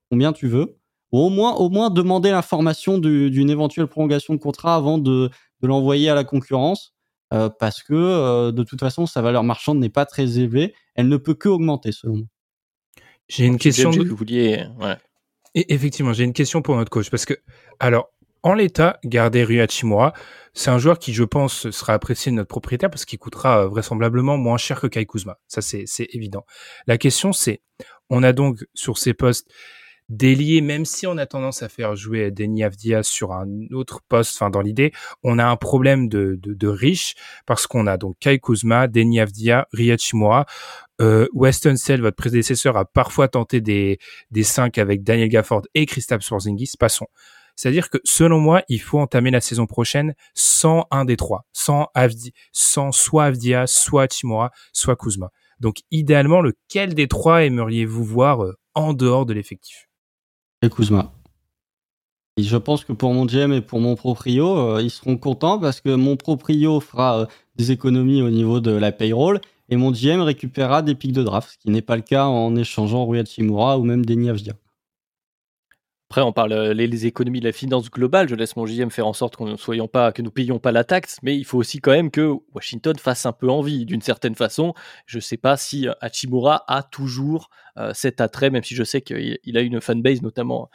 combien tu veux, ou au moins, au moins demander l'information d'une éventuelle prolongation de contrat avant de, de l'envoyer à la concurrence, euh, parce que euh, de toute façon, sa valeur marchande n'est pas très élevée, elle ne peut que augmenter selon moi. J'ai une question. Que vous vouliez... ouais. Et effectivement, j'ai une question pour notre coach, parce que, alors, en l'état, garder Rui Hachimura. C'est un joueur qui, je pense, sera apprécié de notre propriétaire parce qu'il coûtera vraisemblablement moins cher que Kai Kuzma. Ça, c'est évident. La question, c'est, on a donc sur ces postes déliés, même si on a tendance à faire jouer Denis Avdia sur un autre poste, enfin dans l'idée, on a un problème de, de, riche parce qu'on a donc Kai Kuzma, Denis Avdia, Riachimura. Euh, Weston Sell, votre prédécesseur, a parfois tenté des, des 5 avec Daniel Gafford et Christophe Swarzingis. Passons. C'est-à-dire que selon moi, il faut entamer la saison prochaine sans un des trois, sans Avdi, sans soit Avdia, soit Chimura, soit Kuzma. Donc idéalement, lequel des trois aimeriez-vous voir euh, en dehors de l'effectif? Et Kuzma. Je pense que pour mon GM et pour mon proprio, euh, ils seront contents parce que mon proprio fera euh, des économies au niveau de la payroll et mon GM récupérera des pics de draft, ce qui n'est pas le cas en échangeant Rui Hachimura ou même Denis Avdia. Après, on parle euh, les, économies de la finance globale. Je laisse mon JM faire en sorte qu'on ne soyons pas, que nous payions pas la taxe, mais il faut aussi quand même que Washington fasse un peu envie d'une certaine façon. Je ne sais pas si euh, Hachimura a toujours euh, cet attrait, même si je sais qu'il a une fanbase notamment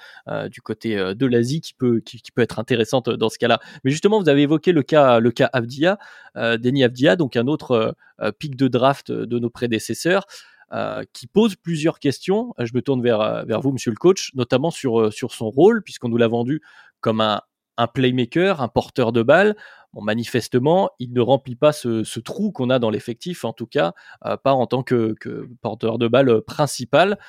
du côté de l'Asie qui peut, qui, peut être intéressante dans ce cas-là. Mais justement, vous avez évoqué le cas, le cas Avdia, Denis Avdia, donc un autre pic de draft de nos prédécesseurs. Euh, qui pose plusieurs questions. Euh, je me tourne vers, euh, vers vous, monsieur le coach, notamment sur, sur son rôle, puisqu'on nous l'a vendu comme un, un playmaker, un porteur de balle. Bon, manifestement, il ne remplit pas ce, ce trou qu'on a dans l'effectif, en tout cas, pas en tant que, que, porteur de balle principal.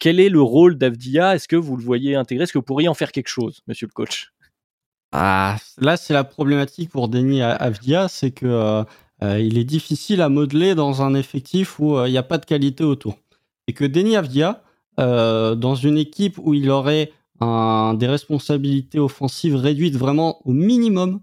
quel est le rôle d'Avdia? Est-ce que vous le voyez intégré Est-ce que vous pourriez en faire quelque chose, monsieur le coach? Ah, Là, c'est la problématique pour Denis Avdia, c'est que il est difficile à modeler dans un effectif où euh, il n'y a pas de qualité autour. Et que Denis Avdia, euh, dans une équipe où il aurait des responsabilités offensives réduites vraiment au minimum,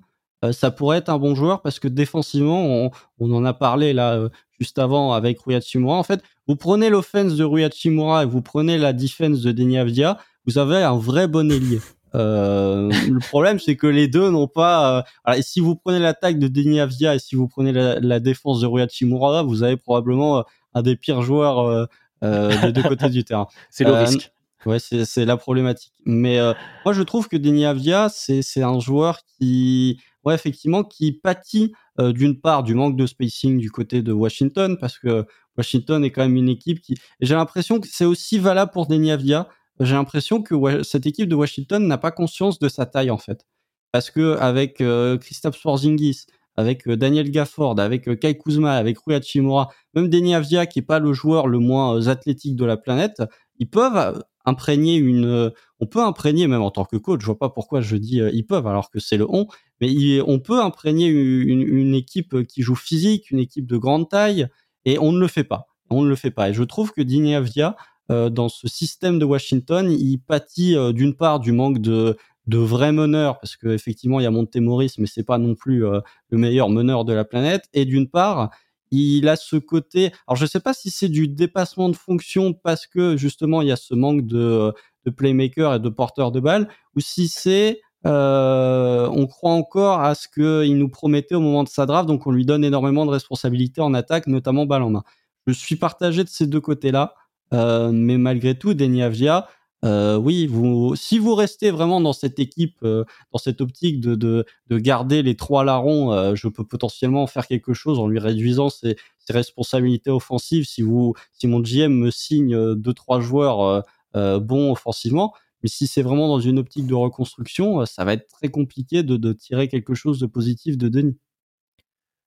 ça pourrait être un bon joueur parce que défensivement, on, en a parlé là juste avant avec Rui Hachimura. En fait, vous prenez l'offense de Rui Hachimura et vous prenez la défense de Denis Avdia, vous avez un vrai bon ailier. Euh, le problème, c'est que les deux n'ont pas. Euh... et si vous prenez l'attaque de Denis Avdia et si vous prenez la, défense de Rui Hachimura, vous avez probablement euh, un des pires joueurs euh, euh, des deux côtés du terrain. <laughs> C'est le risque. Ouais, c'est la problématique. Mais moi, je trouve que Denis Avdia, c'est un joueur qui, ouais, effectivement, qui pâtit d'une part du manque de spacing du côté de Washington, parce que Washington est quand même une équipe qui. J'ai l'impression que c'est aussi valable pour Denis Avdia j'ai l'impression que cette équipe de Washington n'a pas conscience de sa taille en fait. Parce que avec euh, Christophe Swarzingis, avec euh, Daniel Gafford, avec euh, Kai Kuzma, avec Rui Hachimura, même Denis Avdia qui est pas le joueur le moins athlétique de la planète, ils peuvent imprégner une on peut imprégner même en tant que coach, je vois pas pourquoi je dis ils peuvent alors que c'est le on, mais on peut imprégner une, équipe qui joue physique, une équipe de grande taille et on ne le fait pas. On ne le fait pas et je trouve que Denis Avdia euh, dans ce système de Washington, il pâtit euh, d'une part du manque de, de vrais meneurs, parce qu'effectivement, il y a Montemoris, mais c'est pas non plus euh, le meilleur meneur de la planète. Et d'une part, il a ce côté. Alors, je sais pas si c'est du dépassement de fonction parce que justement, il y a ce manque de, de playmaker et de porteur de balle, ou si c'est on croit encore à ce qu'il nous promettait au moment de sa draft, donc on lui donne énormément de responsabilités en attaque, notamment balle en main. Je suis partagé de ces deux côtés-là. Euh, mais malgré tout, Denis Avdia, euh, oui, vous, si vous restez vraiment dans cette équipe, euh, dans cette optique de, de, de, garder les trois larrons, euh, je peux potentiellement faire quelque chose en lui réduisant ses, ses, responsabilités offensives. Si vous, si mon GM me signe deux trois joueurs bons offensivement, mais si c'est vraiment dans une optique de reconstruction, ça va être très compliqué de, de tirer quelque chose de positif de Denis.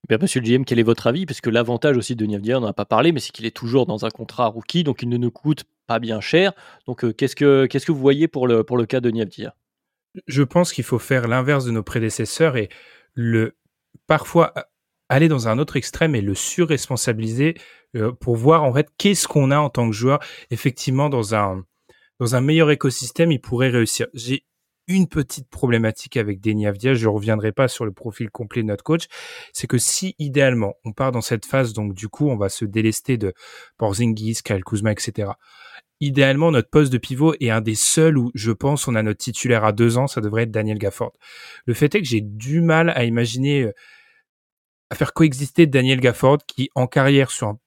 Bien, monsieur le GM, quel est votre avis? Parce que l'avantage aussi de Niavdia, on n'en a pas parlé, mais c'est qu'il est toujours dans un contrat rookie, donc il ne nous coûte pas bien cher. Donc, euh, qu'est-ce, que, qu'est-ce que vous voyez pour le, pour le cas de Niavdia Je pense qu'il faut faire l'inverse de nos prédécesseurs et le parfois aller dans un autre extrême et le surresponsabiliser euh, pour voir en fait qu'est-ce qu'on a en tant que joueur. Effectivement, dans un, dans un meilleur écosystème, il pourrait réussir. J'ai une petite problématique avec Denis Avdia, je reviendrai pas sur le profil complet de notre coach, c'est que si idéalement on part dans cette phase, donc du coup on va se délester de Porzingis, Kyle Kuzma, etc. Idéalement, notre poste de pivot est un des seuls où je pense on a notre titulaire à deux ans, ça devrait être Daniel Gafford. Le fait est que j'ai du mal à imaginer euh, à faire coexister Daniel Gafford qui en carrière sur un,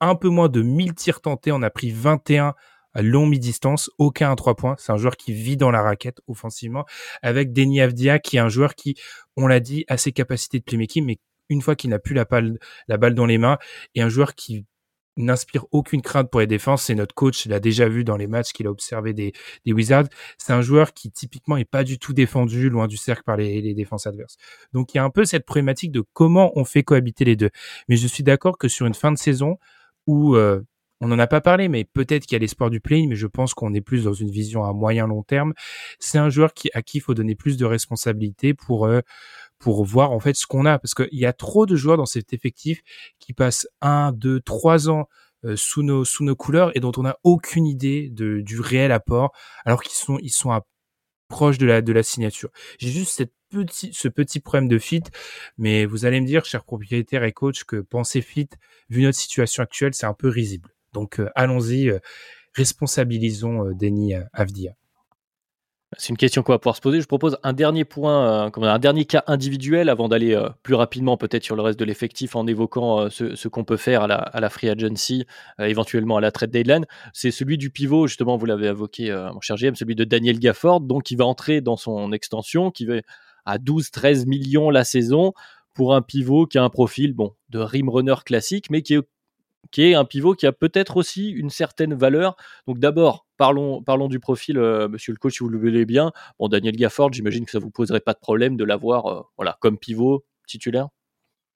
un peu moins de 1000 tirs tentés en a pris 21 long mi-distance, aucun à trois points. C'est un joueur qui vit dans la raquette offensivement, avec Denis Avdia qui est un joueur qui, on l'a dit, a ses capacités de playmaking, mais une fois qu'il n'a plus la, balle, la dans les mains, et un joueur qui n'inspire aucune crainte pour les défenses. C'est notre coach, il a déjà vu dans les matchs qu'il a observé des, des Wizards. C'est un joueur qui typiquement est pas du tout défendu loin du cercle par les, les défenses adverses. Donc il y a un peu cette problématique de comment on fait cohabiter les deux. Mais je suis d'accord que sur une fin de saison où euh, on n'en a pas parlé, mais peut-être qu'il y a l'espoir du play, mais je pense qu'on est plus dans une vision à moyen long terme. C'est un joueur à qui il faut donner plus de responsabilités pour euh, pour voir en fait ce qu'on a, parce qu'il y a trop de joueurs dans cet effectif qui passent un, deux, trois ans euh, sous nos sous nos couleurs et dont on n'a aucune idée de, du réel apport, alors qu'ils sont ils sont de la de la signature. J'ai juste cette petit, ce petit problème de fit, mais vous allez me dire, chers propriétaires et coach, que penser fit, vu notre situation actuelle, c'est un peu risible. Donc euh, allons-y, euh, responsabilisons euh, Denis Avdia. C'est une question qu'on va pouvoir se poser. Je propose un dernier point, un dernier cas individuel avant d'aller plus rapidement peut-être sur le reste de l'effectif en évoquant ce, qu'on peut faire à la, free agency, éventuellement à la trade deadline. C'est celui du pivot, justement, vous l'avez évoqué, mon cher GM, celui de Daniel Gafford, donc qui va entrer dans son extension, qui va à 12-13 millions la saison pour un pivot qui a un profil bon de rim runner classique, mais qui est qui est un pivot qui a peut-être aussi une certaine valeur. Donc d'abord, parlons, parlons du profil, euh, monsieur le coach, si vous le voulez bien. Bon, Daniel Gafford, j'imagine que ça vous poserait pas de problème de l'avoir euh, voilà, comme pivot titulaire?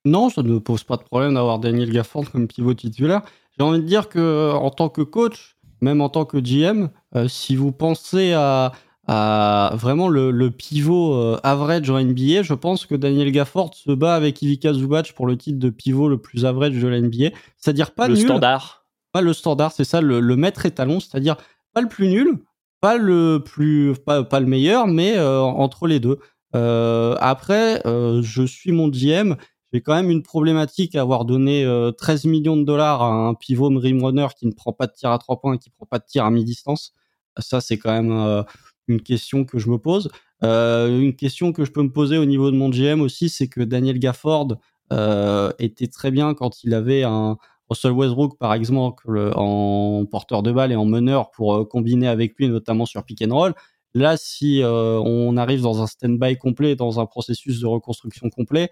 Non, ça ne me pose pas de problème d'avoir Daniel Gafford comme pivot titulaire. J'ai envie de dire que en tant que coach, même en tant que GM, euh, si vous pensez à, vraiment le, pivot euh, average en NBA. Je pense que Daniel Gafford se bat avec Ivica Zubac pour le titre de pivot le plus average de la NBA. C'est-à-dire pas le nul, standard. Pas le standard, c'est ça, le, maître étalon, c'est-à-dire pas le plus nul, pas le plus, pas, pas le meilleur, mais euh, entre les deux. Euh, après, je suis mon GM. J'ai quand même une problématique à avoir donné 13 millions de dollars à un pivot rim runner qui ne prend pas de tir à trois points et qui prend pas de tir à mi-distance. Ça, c'est quand même une question que je me pose. Euh, une question que je peux me poser au niveau de mon GM aussi, c'est que Daniel Gafford euh, était très bien quand il avait un Russell Westbrook, par exemple, en porteur de balle et en meneur pour euh, combiner avec lui, notamment sur pick and roll. Là, si on arrive dans un stand-by complet, dans un processus de reconstruction complet,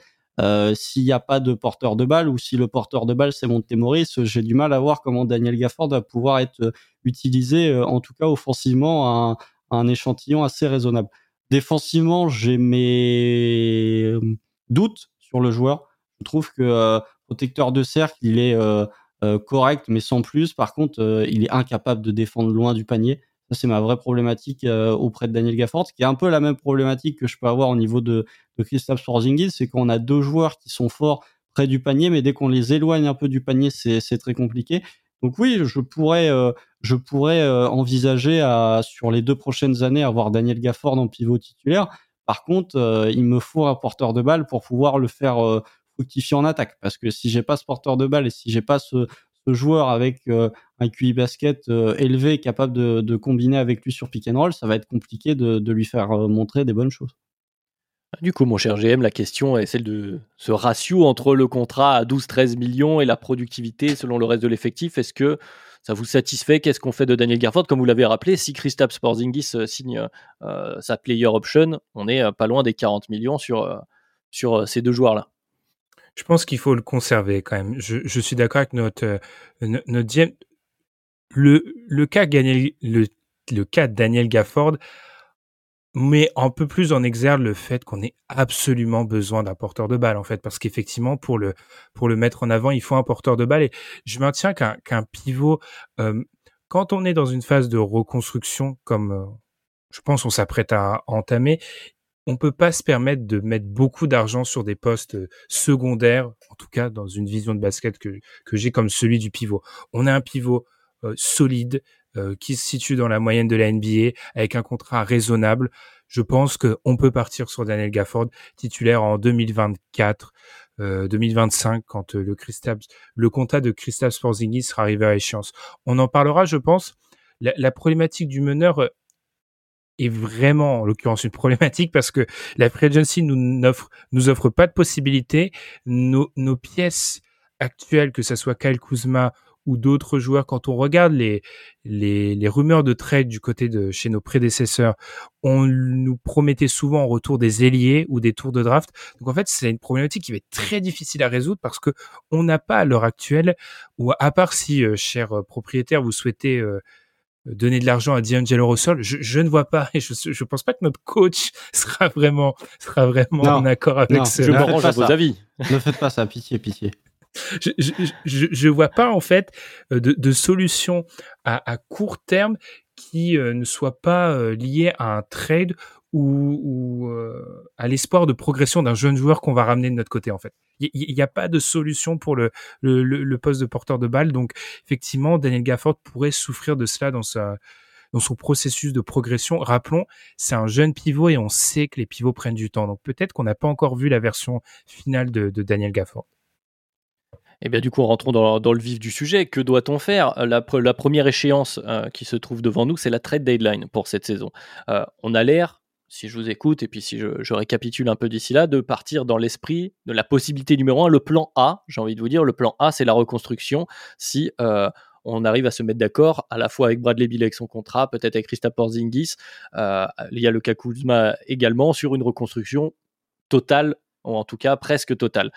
s'il n'y a pas de porteur de balle ou si le porteur de balle c'est Montemoris, j'ai du mal à voir comment Daniel Gafford va pouvoir être utilisé, en tout cas offensivement, un échantillon assez raisonnable. Défensivement, j'ai mes euh, doutes sur le joueur. Je trouve que euh, protecteur de cercle, il est euh, correct, mais sans plus. Par contre, il est incapable de défendre loin du panier. Ça, c'est ma vraie problématique auprès de Daniel Gafford, qui est un peu la même problématique que je peux avoir au niveau de, de Christophe Porzingis, c'est qu'on a deux joueurs qui sont forts près du panier, mais dès qu'on les éloigne un peu du panier, c'est très compliqué. Donc oui, je pourrais, euh, je pourrais euh, envisager à, sur les deux prochaines années avoir Daniel Gafford en pivot titulaire. Par contre, euh, il me faut un porteur de balle pour pouvoir le faire fructifier en attaque. Parce que si j'ai pas ce porteur de balle et si j'ai pas ce, joueur avec un QI basket élevé capable de, combiner avec lui sur pick and roll, ça va être compliqué de lui faire montrer des bonnes choses. Du coup, mon cher GM, la question est celle de ce ratio entre le contrat à 12-13 millions et la productivité selon le reste de l'effectif. Est-ce que ça vous satisfait? Qu'est-ce qu'on fait de Daniel Garford? Comme vous l'avez rappelé, si Kristaps Porzingis euh, signe euh, sa player option, on est euh, pas loin des 40 millions sur, sur ces deux joueurs-là. Je pense qu'il faut le conserver quand même. Je, suis d'accord avec notre, notre. Le, le, cas Daniel, le, le cas Daniel Gafford, mais un peu plus en exergue le fait qu'on ait absolument besoin d'un porteur de balle en fait parce qu'effectivement pour le pour le mettre en avant il faut un porteur de balle. Et je maintiens qu'un qu'un pivot euh, quand on est dans une phase de reconstruction comme euh, je pense on s'apprête à entamer on peut pas se permettre de mettre beaucoup d'argent sur des postes euh, secondaires en tout cas dans une vision de basket que que j'ai comme celui du pivot. On a un pivot solide qui se situe dans la moyenne de la NBA avec un contrat raisonnable. Je pense qu'on peut partir sur Daniel Gafford titulaire en 2024. 2025 euh, quand euh, le Christaps, le contrat de Christophe Porzingis sera arrivé à échéance. On en parlera, je pense. La, problématique du meneur est vraiment, en l'occurrence, une problématique parce que la free agency nous n'offre, nous offre pas de possibilités. Nos, nos pièces actuelles, que ce soit Kyle Kuzma ou d'autres joueurs, quand on regarde les, les, les, rumeurs de trade du côté de chez nos prédécesseurs, on nous promettait souvent en retour des ailiers ou des tours de draft. Donc en fait, c'est une problématique qui va être très difficile à résoudre parce que on n'a pas à l'heure actuelle, ou à part si, euh, cher euh, propriétaire, vous souhaitez euh, donner de l'argent à D'Angelo Russell, je, je, ne vois pas <laughs> et je je pense pas que notre coach <laughs> sera vraiment sera vraiment en accord avec ce. Je me range à vos avis. Ne faites pas ça, pitié, pitié je, je, je, vois pas en fait euh, de, solution à, court terme qui euh, ne soit pas euh, liée à un trade ou, à l'espoir de progression d'un jeune joueur qu'on va ramener de notre côté en fait. Il n'y a pas de solution pour le, poste de porteur de balle, donc effectivement Daniel Gafford pourrait souffrir de cela dans son processus de progression. Rappelons, c'est un jeune pivot et on sait que les pivots prennent du temps. Donc peut-être qu'on n'a pas encore vu la version finale de Daniel Gafford. Eh bien du coup, rentrons dans, dans, le vif du sujet. Que doit-on faire? La, première échéance euh, qui se trouve devant nous, c'est la trade deadline pour cette saison. Euh, on a l'air, si je vous écoute et puis si je, récapitule un peu d'ici là, de partir dans l'esprit de la possibilité numéro un, le plan A. J'ai envie de vous dire, le plan A, c'est la reconstruction. Si euh, on arrive à se mettre d'accord à la fois avec Bradley Bill avec son contrat, peut-être avec Christophe Porzingis, il y a le Kakuzma également sur une reconstruction totale, ou en tout cas presque totale.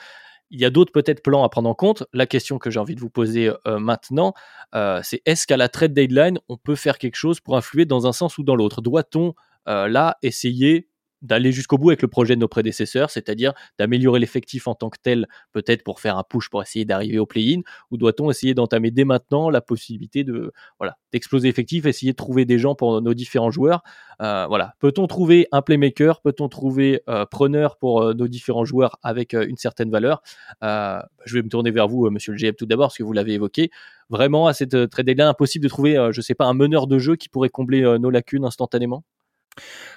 Il y a d'autres peut-être plans à prendre en compte. La question que j'ai envie de vous poser euh, maintenant, euh, c'est est-ce qu'à la trade deadline, on peut faire quelque chose pour influer dans un sens ou dans l'autre? Doit-on euh, là essayer d'aller jusqu'au bout avec le projet de nos prédécesseurs, c'est-à-dire d'améliorer l'effectif en tant que tel, peut-être pour faire un push pour essayer d'arriver au play-in, ou doit-on essayer d'entamer dès maintenant la possibilité de voilà d'exploser l'effectif, essayer de trouver des gens pour nos différents joueurs, euh, peut-on trouver un playmaker, peut-on trouver euh, preneur pour euh, nos différents joueurs avec une certaine valeur? Je vais me tourner vers vous, Monsieur le GM, tout d'abord, parce que vous l'avez évoqué. Vraiment, à cette trade là impossible de trouver, je sais pas, un meneur de jeu qui pourrait combler nos lacunes instantanément?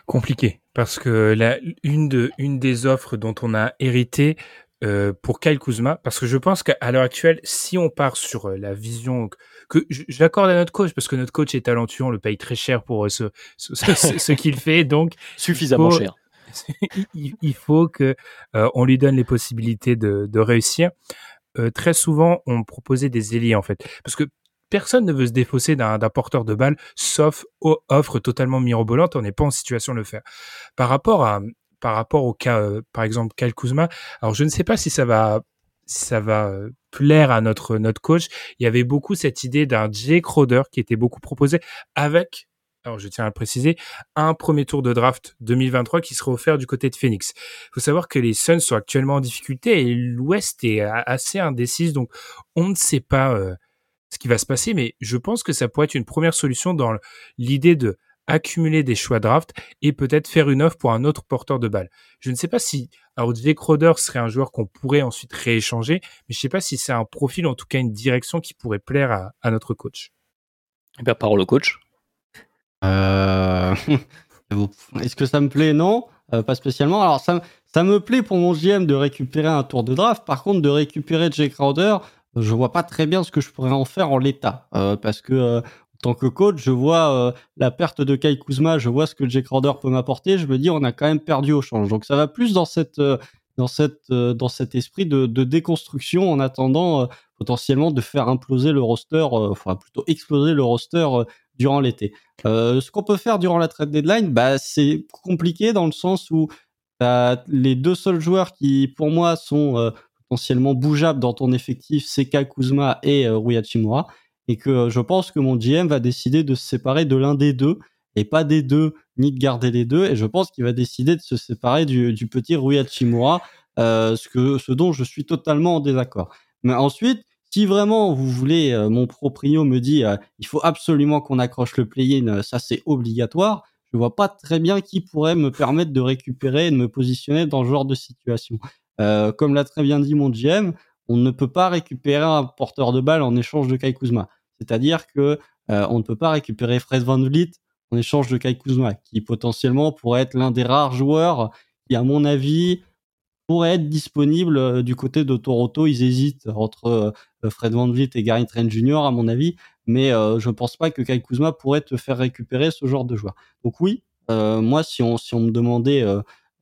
Compliqué, parce que la, une, de, une des offres dont on a hérité euh, pour Kyle Kuzma, parce que je pense qu'à l'heure actuelle, si on part sur euh, la vision que j'accorde à notre coach, parce que notre coach est talentueux, on le paye très cher pour euh, ce, ce, ce, qu'il fait, donc <laughs> suffisamment cher. <laughs> il, faut que euh, on lui donne les possibilités de, de réussir. Euh, très souvent, on proposait des ailiers en fait, parce que personne ne veut se défausser d'un porteur de balle, sauf aux offres totalement mirobolantes. On n'est pas en situation de le faire. Par rapport à, par rapport au cas, euh, par exemple, Kyle Kuzma, alors je ne sais pas si ça va, ça va euh, plaire à notre notre coach. Il y avait beaucoup cette idée d'un Jay Crowder qui était beaucoup proposé avec alors je tiens à le préciser, un premier tour de draft 2023 qui sera offert du côté de Phoenix. Il faut savoir que les Suns sont actuellement en difficulté et l'Ouest est assez indécise, donc on ne sait pas euh, ce qui va se passer, mais je pense que ça pourrait être une première solution dans l'idée de accumuler des choix draft et peut-être faire une offre pour un autre porteur de balle. Je ne sais pas si alors Jay Crowder serait un joueur qu'on pourrait ensuite rééchanger, mais je ne sais pas si c'est un profil, en tout cas une direction qui pourrait plaire à, notre coach. Eh bien, parole au coach. Euh... <laughs> Est-ce que ça me plaît? Non, euh, pas spécialement. Alors ça, ça me plaît pour mon GM de récupérer un tour de draft. Par contre, de récupérer Jay Crowder, je vois pas très bien ce que je pourrais en faire en l'état. Euh, parce que euh, en tant que coach, je vois euh, la perte de Kai Kuzma, je vois ce que Jake Crowder peut m'apporter. Je me dis, on a quand même perdu au change. Donc ça va plus dans cette dans cette dans cet esprit de, de déconstruction en attendant potentiellement de faire imploser le roster, enfin plutôt exploser le roster durant l'été. ce qu'on peut faire durant la trade deadline, bah c'est compliqué dans le sens où les deux seuls joueurs qui pour moi sont potentiellement bougeable dans ton effectif, c'est Kuzma et euh, Rui et que euh, je pense que mon GM va décider de se séparer de l'un des deux, et pas des deux, ni de garder les deux, et je pense qu'il va décider de se séparer du, petit Rui Hachimura, euh, ce, que, ce dont je suis totalement en désaccord. Mais ensuite, si vraiment vous voulez, euh, mon proprio me dit, il faut absolument qu'on accroche le play-in, ça c'est obligatoire, je vois pas très bien qui pourrait me permettre de récupérer et de me positionner dans ce genre de situation. Euh, comme l'a très bien dit mon GM, on ne peut pas récupérer un porteur de balle en échange de Kai Kuzma. C'est-à-dire que euh, on ne peut pas récupérer Fred Van Vliet en échange de Kai Kuzma, qui potentiellement pourrait être l'un des rares joueurs qui, à mon avis, pourrait être disponible euh, du côté de Toronto. Ils hésitent entre Fred Van Vliet et Gary Trent Jr. à mon avis, mais je ne pense pas que Kai Kuzma pourrait te faire récupérer ce genre de joueur. Donc oui, moi, si on, si on me demandait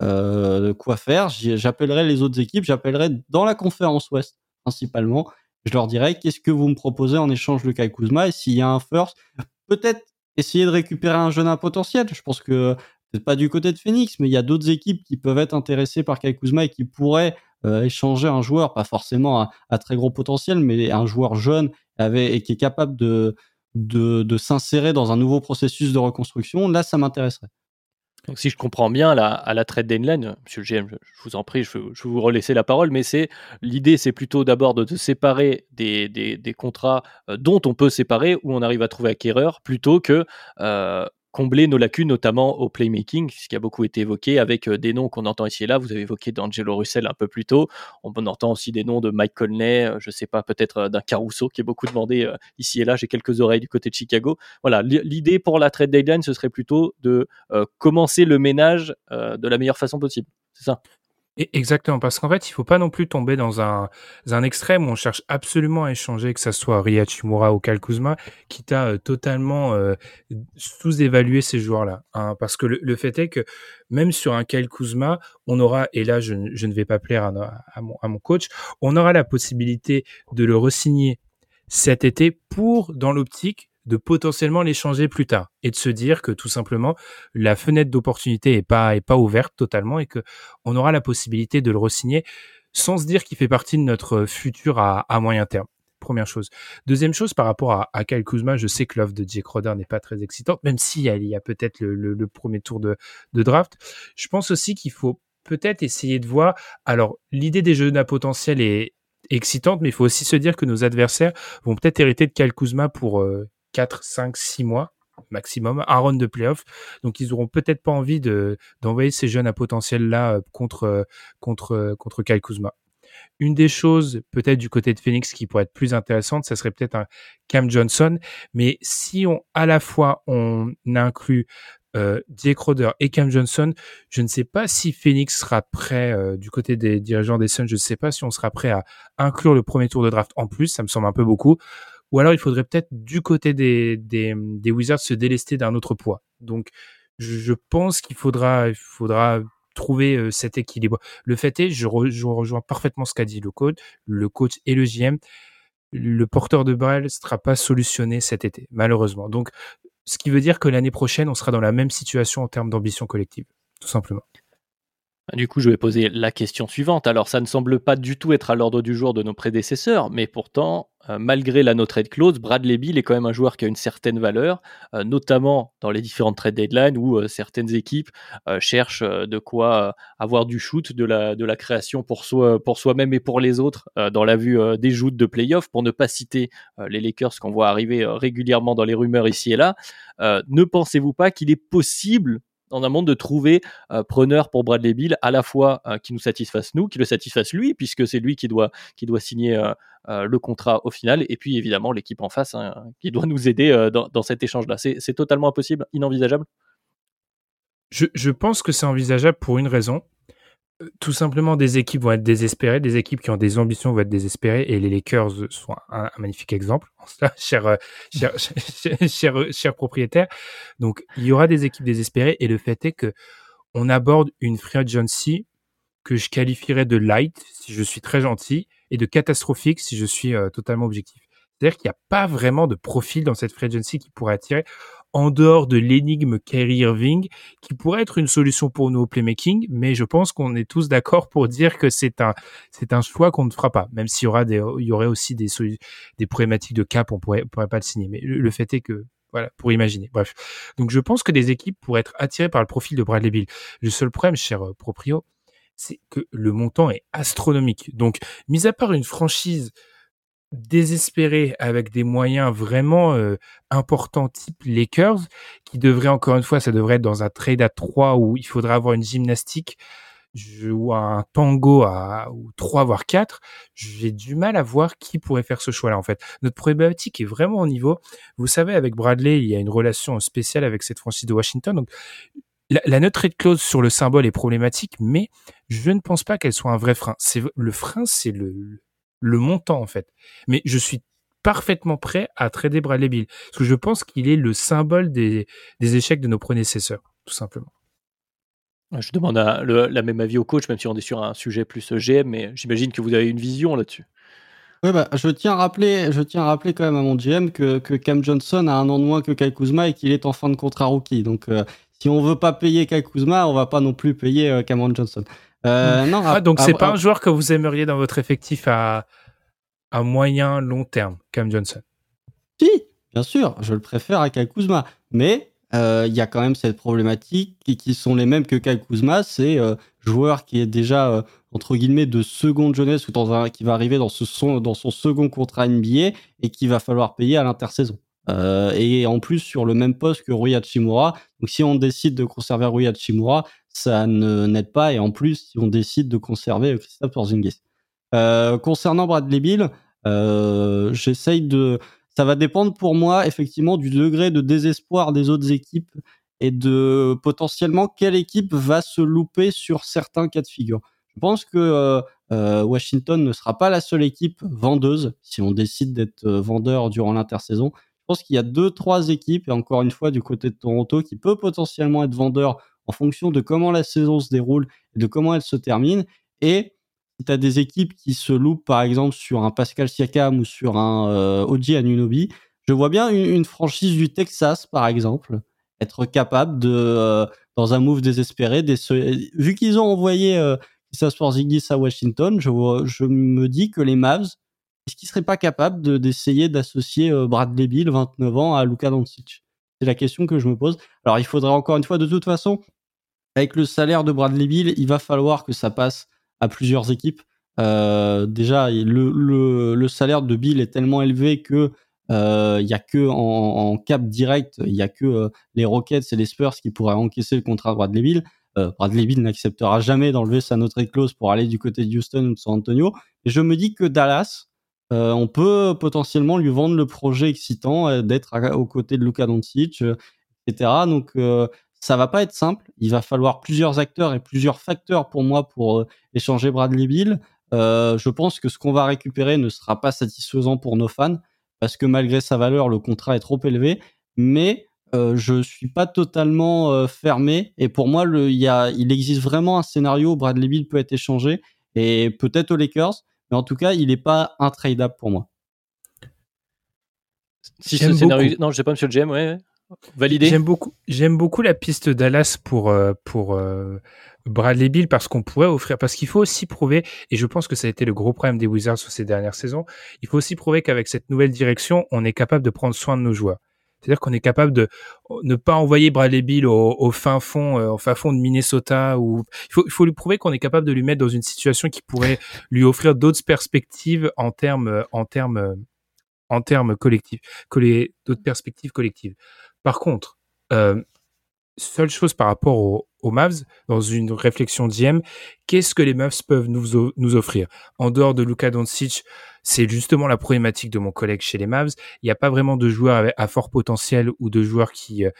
euh, quoi faire. J'appellerai les autres équipes, j'appellerai dans la conférence Ouest principalement, je leur dirais qu'est-ce que vous me proposez en échange de Kai Kuzma et s'il y a un first, peut-être essayer de récupérer un jeune à potentiel. Je pense que peut-être pas du côté de Phoenix, mais il y a d'autres équipes qui peuvent être intéressées par Kai Kuzma et qui pourraient euh, échanger un joueur, pas forcément à, très gros potentiel, mais un joueur jeune et qui est capable de, de, s'insérer dans un nouveau processus de reconstruction, là, ça m'intéresserait. Donc, si je comprends bien, à la trade deadline, Monsieur le GM, je, vous en prie, je, vais vous relaisser la parole, mais c'est l'idée, c'est plutôt d'abord de séparer des, des, contrats euh, dont on peut séparer, où on arrive à trouver acquéreur, plutôt que euh, combler nos lacunes, notamment au playmaking, ce qui a beaucoup été évoqué avec euh, des noms qu'on entend ici et là. Vous avez évoqué d'Angelo Russell un peu plus tôt. On entend aussi des noms de Mike Conley, euh, je ne sais pas, peut-être euh, d'un Caruso qui est beaucoup demandé ici et là. J'ai quelques oreilles du côté de Chicago. Voilà, l'idée pour la trade deadline, ce serait plutôt de commencer le ménage de la meilleure façon possible. C'est ça? Exactement, parce qu'en fait, il faut pas non plus tomber dans un, extrême où on cherche absolument à échanger, que ça soit Ria Chimura ou Kalkuzma, qui t'a euh, totalement euh, sous-évalué ces joueurs-là. Hein, parce que le, fait est que même sur un Kalkuzma, on aura, et là je, je, ne vais pas plaire à, mon, à mon coach, on aura la possibilité de le resigner cet été pour, dans l'optique de potentiellement l'échanger plus tard et de se dire que tout simplement la fenêtre d'opportunité est pas est pas ouverte totalement et que on aura la possibilité de le resigner sans se dire qu'il fait partie de notre futur à, à, moyen terme. Première chose. Deuxième chose, par rapport à, à Kyle Kuzma, je sais que l'offre de Jake Roder n'est pas très excitante, même a, il y a peut-être le, le, premier tour de, de draft. Je pense aussi qu'il faut peut-être essayer de voir. Alors, l'idée des jeunes à potentiel est excitante, mais il faut aussi se dire que nos adversaires vont peut-être hériter de Kyle Kuzma pour euh, 4, 5, 6 mois maximum, un round de playoff. Donc ils auront peut-être pas envie de d'envoyer ces jeunes à potentiel là euh, contre euh, contre euh, contre Kyle Kuzma. Une des choses peut-être du côté de Phoenix qui pourrait être plus intéressante, ça serait peut-être un Cam Johnson. Mais si on à la fois on inclut euh, Jake Roder et Cam Johnson, je ne sais pas si Phoenix sera prêt du côté des dirigeants des Suns. Je ne sais pas si on sera prêt à inclure le premier tour de draft en plus. Ça me semble un peu beaucoup. Ou alors il faudrait peut-être du côté des, Wizards se délester d'un autre poids. Donc je, pense qu'il faudra, trouver euh, cet équilibre. Le fait est, je, rejoins parfaitement ce qu'a dit le coach, le coach et le GM. Le porteur de balle ne sera pas solutionné cet été, malheureusement. Donc, ce qui veut dire que l'année prochaine, on sera dans la même situation en termes d'ambition collective, tout simplement. Du coup, je vais poser la question suivante. Alors, ça ne semble pas du tout être à l'ordre du jour de nos prédécesseurs, mais pourtant, euh, malgré la no trade clause, Bradley Bill est quand même un joueur qui a une certaine valeur, euh, notamment dans les différentes trade deadlines où euh, certaines équipes cherchent de quoi avoir du shoot, de la, création pour soi-même et pour les autres dans la vue des joutes de playoffs, pour ne pas citer les Lakers qu'on voit arriver régulièrement dans les rumeurs ici et là. ne pensez-vous pas qu'il est possible un monde de trouver euh, preneur pour Bradley Bill, à la fois euh, qui nous satisfasse nous, qui le satisfasse lui, puisque c'est lui qui doit, signer euh, le contrat au final, et puis évidemment l'équipe en face hein, qui doit nous aider dans, cet échange-là. C'est totalement impossible, inenvisageable? Je pense que c'est envisageable pour une raison, tout simplement, des équipes vont être désespérées, des équipes qui ont des ambitions vont être désespérées, et les Lakers sont un, magnifique exemple, euh, cher, propriétaire. Donc, il y aura des équipes désespérées, et le fait est que on aborde une free agency que je qualifierais de light, si je suis très gentil, et de catastrophique, si je suis euh, totalement objectif. C'est-à-dire qu'il n'y a pas vraiment de profil dans cette free agency qui pourrait attirer en dehors de l'énigme Kyrie Irving, qui pourrait être une solution pour nous au playmaking, mais je pense qu'on est tous d'accord pour dire que c'est un, choix qu'on ne fera pas, même s'il y aura des, il y aurait aussi des, problématiques de cap, on pourrait, pourrait pas le signer. Mais le, fait est que, voilà, pour imaginer. Bref. Donc, je pense que des équipes pourraient être attirées par le profil de Bradley Bill. Le seul problème, cher euh, proprio, c'est que le montant est astronomique. Donc, mis à part une franchise désespéré avec des moyens vraiment euh, importants type Lakers qui devrait encore une fois ça devrait être dans un trade à 3 où il faudrait avoir une gymnastique. Ou un tango à ou 3 voire 4 j'ai du mal à voir qui pourrait faire ce choix là en fait. Notre problématique est vraiment au niveau. Vous savez avec Bradley il y a une relation spéciale avec cette franchise de Washington. Donc la, la trade clause sur le symbole est problématique, mais je ne pense pas qu'elle soit un vrai frein. Le frein, c'est le, le montant en fait. Mais je suis parfaitement prêt à trader Bradley Bill parce que je pense qu'il est le symbole des, échecs de nos prédécesseurs, tout simplement. Je demande la même avis au coach, même si on est sur un sujet plus GM, mais j'imagine que vous avez une vision là-dessus. Ouais, bah, je tiens à rappeler, je tiens à rappeler quand même à mon GM que, que Cam Johnson a un an de moins que Kai Kuzma et qu'il est en fin de contrat rookie. Donc, euh, si on veut pas payer Kai Kuzma, on va pas non plus payer euh, Cameron Johnson. Euh, non, ah, donc c'est pas un joueur que vous aimeriez dans votre effectif à, à moyen long terme, Cam Johnson? Si, bien sûr, je le préfère à Kai Kuzma, mais il y a quand même cette problématique qui, qui sont les mêmes que Kai Kuzma, c'est joueur qui est déjà entre guillemets de seconde jeunesse ou dans un, qui va arriver dans, ce son, dans son second contrat NBA et qui va falloir payer à l'intersaison. Euh, et en plus sur le même poste que Rui Hachimura. Donc si on décide de conserver Rui Hachimura, ça ne n'aide pas. Et en plus, si on décide de conserver Christophe Porzingis. Euh, concernant Bradley Bill, euh, j'essaye de. Ça va dépendre pour moi effectivement du degré de désespoir des autres équipes et de potentiellement quelle équipe va se louper sur certains cas de figure. Je pense que euh, Washington ne sera pas la seule équipe vendeuse si on décide d'être vendeur durant l'intersaison. Je pense qu'il y a deux, trois équipes, et encore une fois du côté de Toronto, qui peut potentiellement être vendeur en fonction de comment la saison se déroule de comment elle se termine. Et si tu as des équipes qui se loupent, par exemple, sur un Pascal Siakam ou sur un euh, Oji Anunobi, je vois bien une, franchise du Texas, par exemple, être capable de, dans un move désespéré, vu qu'ils ont envoyé ça Porzingis à Washington, je, je me dis que les Mavs, est-ce qu'ils seraient pas capables d'essayer d'associer euh, Bradley Bill, 29 ans, à Luka Doncic? C'est la question que je me pose. Alors, il faudrait encore une fois, de toute façon, avec le salaire de Bradley Bill, il va falloir que ça passe à plusieurs équipes. Euh, déjà, le, salaire de Bill est tellement élevé que euh, il a que en, cap direct, il y a que les Rockets et les Spurs qui pourraient encaisser le contrat de Bradley Bill. Euh, Bradley Bill n'acceptera jamais d'enlever sa note clause pour aller du côté de Houston ou de San Antonio. Et je me dis que Dallas, euh, on peut potentiellement lui vendre le projet excitant euh, d'être aux côtés de Luka Doncic, etc. Donc ça va pas être simple. Il va falloir plusieurs acteurs et plusieurs facteurs pour moi pour échanger Bradley Bill. je pense que ce qu'on va récupérer ne sera pas satisfaisant pour nos fans parce que malgré sa valeur, le contrat est trop élevé. Mais euh, je suis pas totalement euh, fermé. Et pour moi, le, y a, il existe vraiment un scénario où Bradley Bill peut être échangé et peut-être aux Lakers, mais en tout cas, il n'est pas intradable pour moi. Si ce scénario, non, je sais pas, Monsieur le GM, ouais, J'aime beaucoup, j'aime beaucoup la piste Dallas pour euh, pour Bradley Bill parce qu'on pourrait offrir, parce qu'il faut aussi prouver, et je pense que ça a été le gros problème des Wizards sur ces dernières saisons, il faut aussi prouver qu'avec cette nouvelle direction, on est capable de prendre soin de nos joueurs. C'est-à-dire qu'on est capable de ne pas envoyer Bradley Bill au, fin fond, euh, au fin fond de Minnesota. Ou il faut, il faut lui prouver qu'on est capable de lui mettre dans une situation qui pourrait lui offrir d'autres perspectives en termes, en termes, en termes collectifs, d'autres perspectives collectives. Par contre, euh, seule chose par rapport aux, aux Mavs, dans une réflexion d'IM, qu'est-ce que les Mavs peuvent nous, offrir? En dehors de Luka Doncic, c'est justement la problématique de mon collègue chez les Mavs. Il n'y a pas vraiment de joueurs à fort potentiel ou de joueurs qui euh,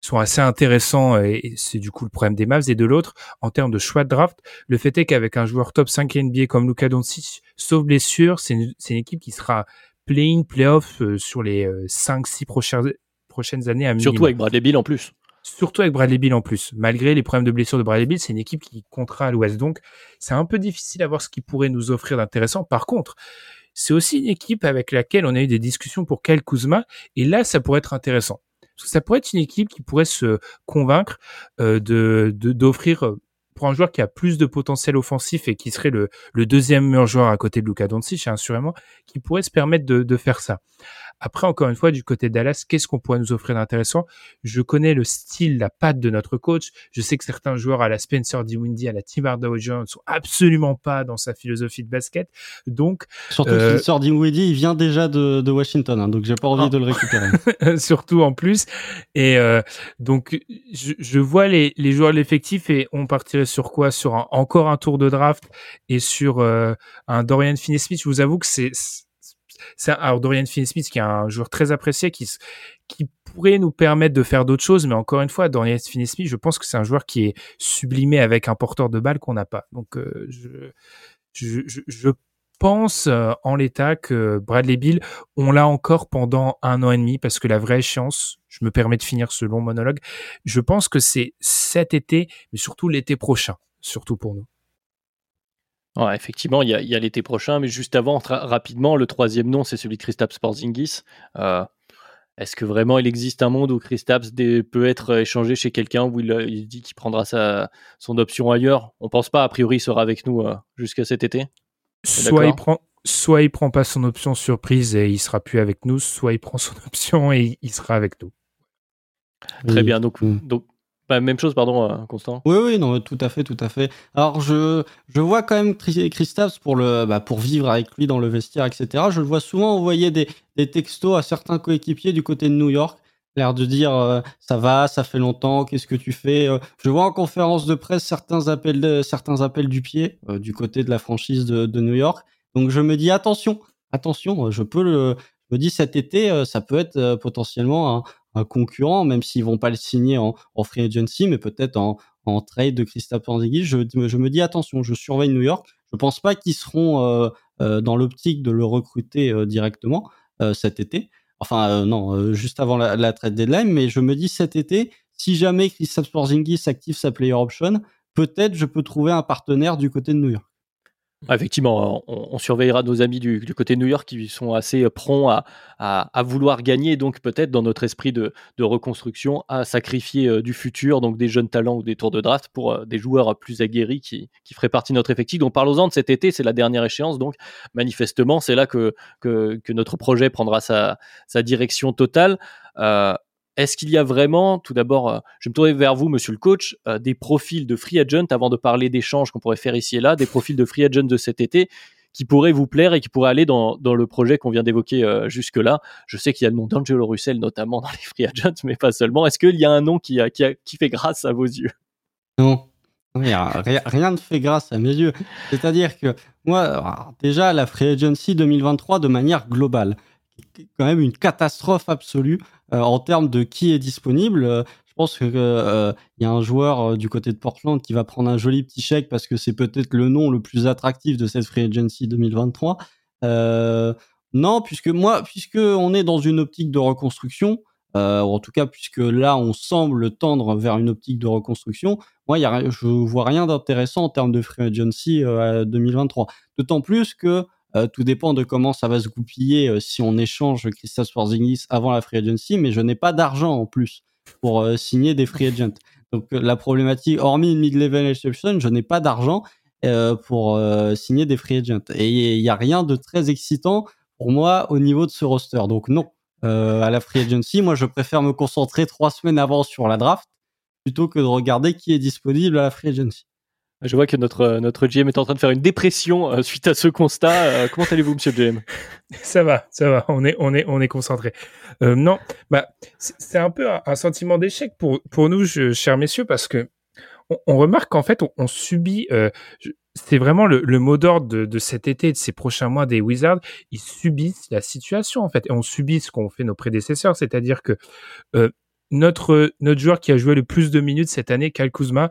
sont assez intéressants et c'est du coup le problème des Mavs. Et de l'autre, en termes de choix de draft, le fait est qu'avec un joueur top 5 NBA comme Luka Doncic, sauf blessure, c'est une, équipe qui sera play-in, play-off euh, sur les 5-6 euh, prochaines, prochaines années à Surtout avec Bradley Bill en plus surtout avec Bradley Bill en plus. Malgré les problèmes de blessure de Bradley Bill, c'est une équipe qui comptera à l'Ouest. Donc, c'est un peu difficile à voir ce qu'il pourrait nous offrir d'intéressant. Par contre, c'est aussi une équipe avec laquelle on a eu des discussions pour Kyle Kuzma. Et là, ça pourrait être intéressant. Parce que ça pourrait être une équipe qui pourrait se convaincre euh, de d'offrir euh, pour un joueur qui a plus de potentiel offensif et qui serait le, le deuxième meilleur joueur à côté de Luka Doncic, assurément, qui pourrait se permettre de, de faire ça. Après, encore une fois, du côté de Dallas, qu'est-ce qu'on pourrait nous offrir d'intéressant? Je connais le style, la patte de notre coach. Je sais que certains joueurs à la Spencer Dinwiddie, à la Tim Hardaway ne sont absolument pas dans sa philosophie de basket. Donc, surtout que euh, Spencer Dinwiddie, il vient déjà de, de Washington, hein, donc j'ai pas envie ah. de le récupérer. <laughs> surtout en plus. Et euh, donc, je, je, vois les, les joueurs de l'effectif et on partirait sur quoi? Sur encore un tour de draft et sur euh, un Dorian Finney-Smith. Je vous avoue que c'est alors Dorian Finney-Smith qui est un joueur très apprécié qui pourrait nous permettre de faire d'autres choses, mais encore une fois, Dorian Finney-Smith, je pense que c'est un joueur qui est sublimé avec un porteur de balle qu'on n'a pas. Donc euh, je, pense euh, en l'état que Bradley Bill, on l'a encore pendant un an et demi parce que la vraie chance, je me permets de finir ce long monologue, je pense que c'est cet été, mais surtout l'été prochain, surtout pour nous. Ouais, effectivement, il y a, l'été prochain, mais juste avant, rapidement, le troisième nom, c'est celui de Kristaps Porzingis. Euh, est-ce que vraiment il existe un monde où Kristaps peut être échangé chez quelqu'un où il, dit qu'il prendra sa, son option ailleurs? On pense pas, a priori, il sera avec nous euh, jusqu'à cet été Soit il prend, soit il prend pas son option surprise et il sera plus avec nous, soit il prend son <laughs> option et il sera avec nous. Très bien, donc, mm. donc bah, même chose, pardon, euh, Constant. Oui, oui, non, tout à fait, tout à fait. Alors, je, je vois quand même Christophe pour, le, bah, pour vivre avec lui dans le vestiaire, etc. Je le vois souvent envoyer des, des textos à certains coéquipiers du côté de New York, l'air de dire euh, ça va, ça fait longtemps, qu'est-ce que tu fais euh. Je vois en conférence de presse certains appels, certains appels du pied du côté de la franchise de, New York. Donc, je me dis attention, attention, je peux le. Je me dis cet été, ça peut être potentiellement concurrent, même s'ils vont pas le signer en, free agency, mais peut-être en, trade de Christophe Porzingis. Je, me dis attention, je surveille New York. Je pense pas qu'ils seront euh, euh, dans l'optique de le recruter euh, directement cet été. Enfin non, juste avant la, trade deadline, mais je me dis cet été, si jamais Christophe Porzingis active sa player option, peut-être je peux trouver un partenaire du côté de New York. Effectivement, on, surveillera nos amis du, côté New York qui sont assez prompts à, vouloir gagner, donc peut-être dans notre esprit de, reconstruction, à sacrifier euh, du futur, donc des jeunes talents ou des tours de draft pour euh, des joueurs plus aguerris qui, feraient partie de notre effectif. Donc parlons-en de cet été, c'est la dernière échéance, donc manifestement c'est là que, notre projet prendra sa, direction totale. Euh, est-ce qu'il y a vraiment, tout d'abord, euh, je me tourner vers vous, monsieur le coach, euh, des profils de free agent, avant de parler d'échanges qu'on pourrait faire ici et là, des profils de free agent de cet été qui pourraient vous plaire et qui pourraient aller dans, le projet qu'on vient d'évoquer euh, jusque-là? Je sais qu'il y a le nom d'Angelo Russell notamment dans les free agents, mais pas seulement. Est-ce qu'il y a un nom qui, qui, fait grâce à vos yeux? Non. Rien, ne fait grâce à mes yeux. C'est-à-dire que moi, déjà, la free agency 2023 de manière globale, quand même une catastrophe absolue. Euh, en termes de qui est disponible. Euh, je pense qu'il euh, y a un joueur du côté de Portland qui va prendre un joli petit chèque parce que c'est peut-être le nom le plus attractif de cette free agency 2023. non, puisque moi, puisque on est dans une optique de reconstruction, euh, en tout cas puisque là on semble tendre vers une optique de reconstruction, moi y a, je vois rien d'intéressant en termes de free agency euh, 2023. D'autant plus que euh, tout dépend de comment ça va se goupiller euh, si on échange Christophe Porzingis avant la free agency, mais je n'ai pas d'argent en plus pour euh, signer des free agents. Donc la problématique, hormis une mid-level exception, je n'ai pas d'argent pour signer des free agents. Et il n'y a rien de très excitant pour moi au niveau de ce roster. Donc non, à la free agency, moi je préfère me concentrer trois semaines avant sur la draft plutôt que de regarder qui est disponible à la free agency. Je vois que notre, euh, notre GM est en train de faire une dépression euh, <laughs> suite à ce constat. Euh, comment allez-vous, monsieur GM <laughs> Ça va, ça va. On est, on est, on est concentré. non, bah, c'est un peu un, sentiment d'échec pour, pour nous, chers messieurs, parce que on, remarque qu'en fait, on, subit. c'est vraiment le, le mot d'ordre de, de, cet été, de ces prochains mois des Wizards. Ils subissent la situation, en fait. Et on subit ce qu'ont fait nos prédécesseurs, c'est-à-dire que notre, notre joueur qui a joué le plus de minutes cette année, Kyle Kuzma,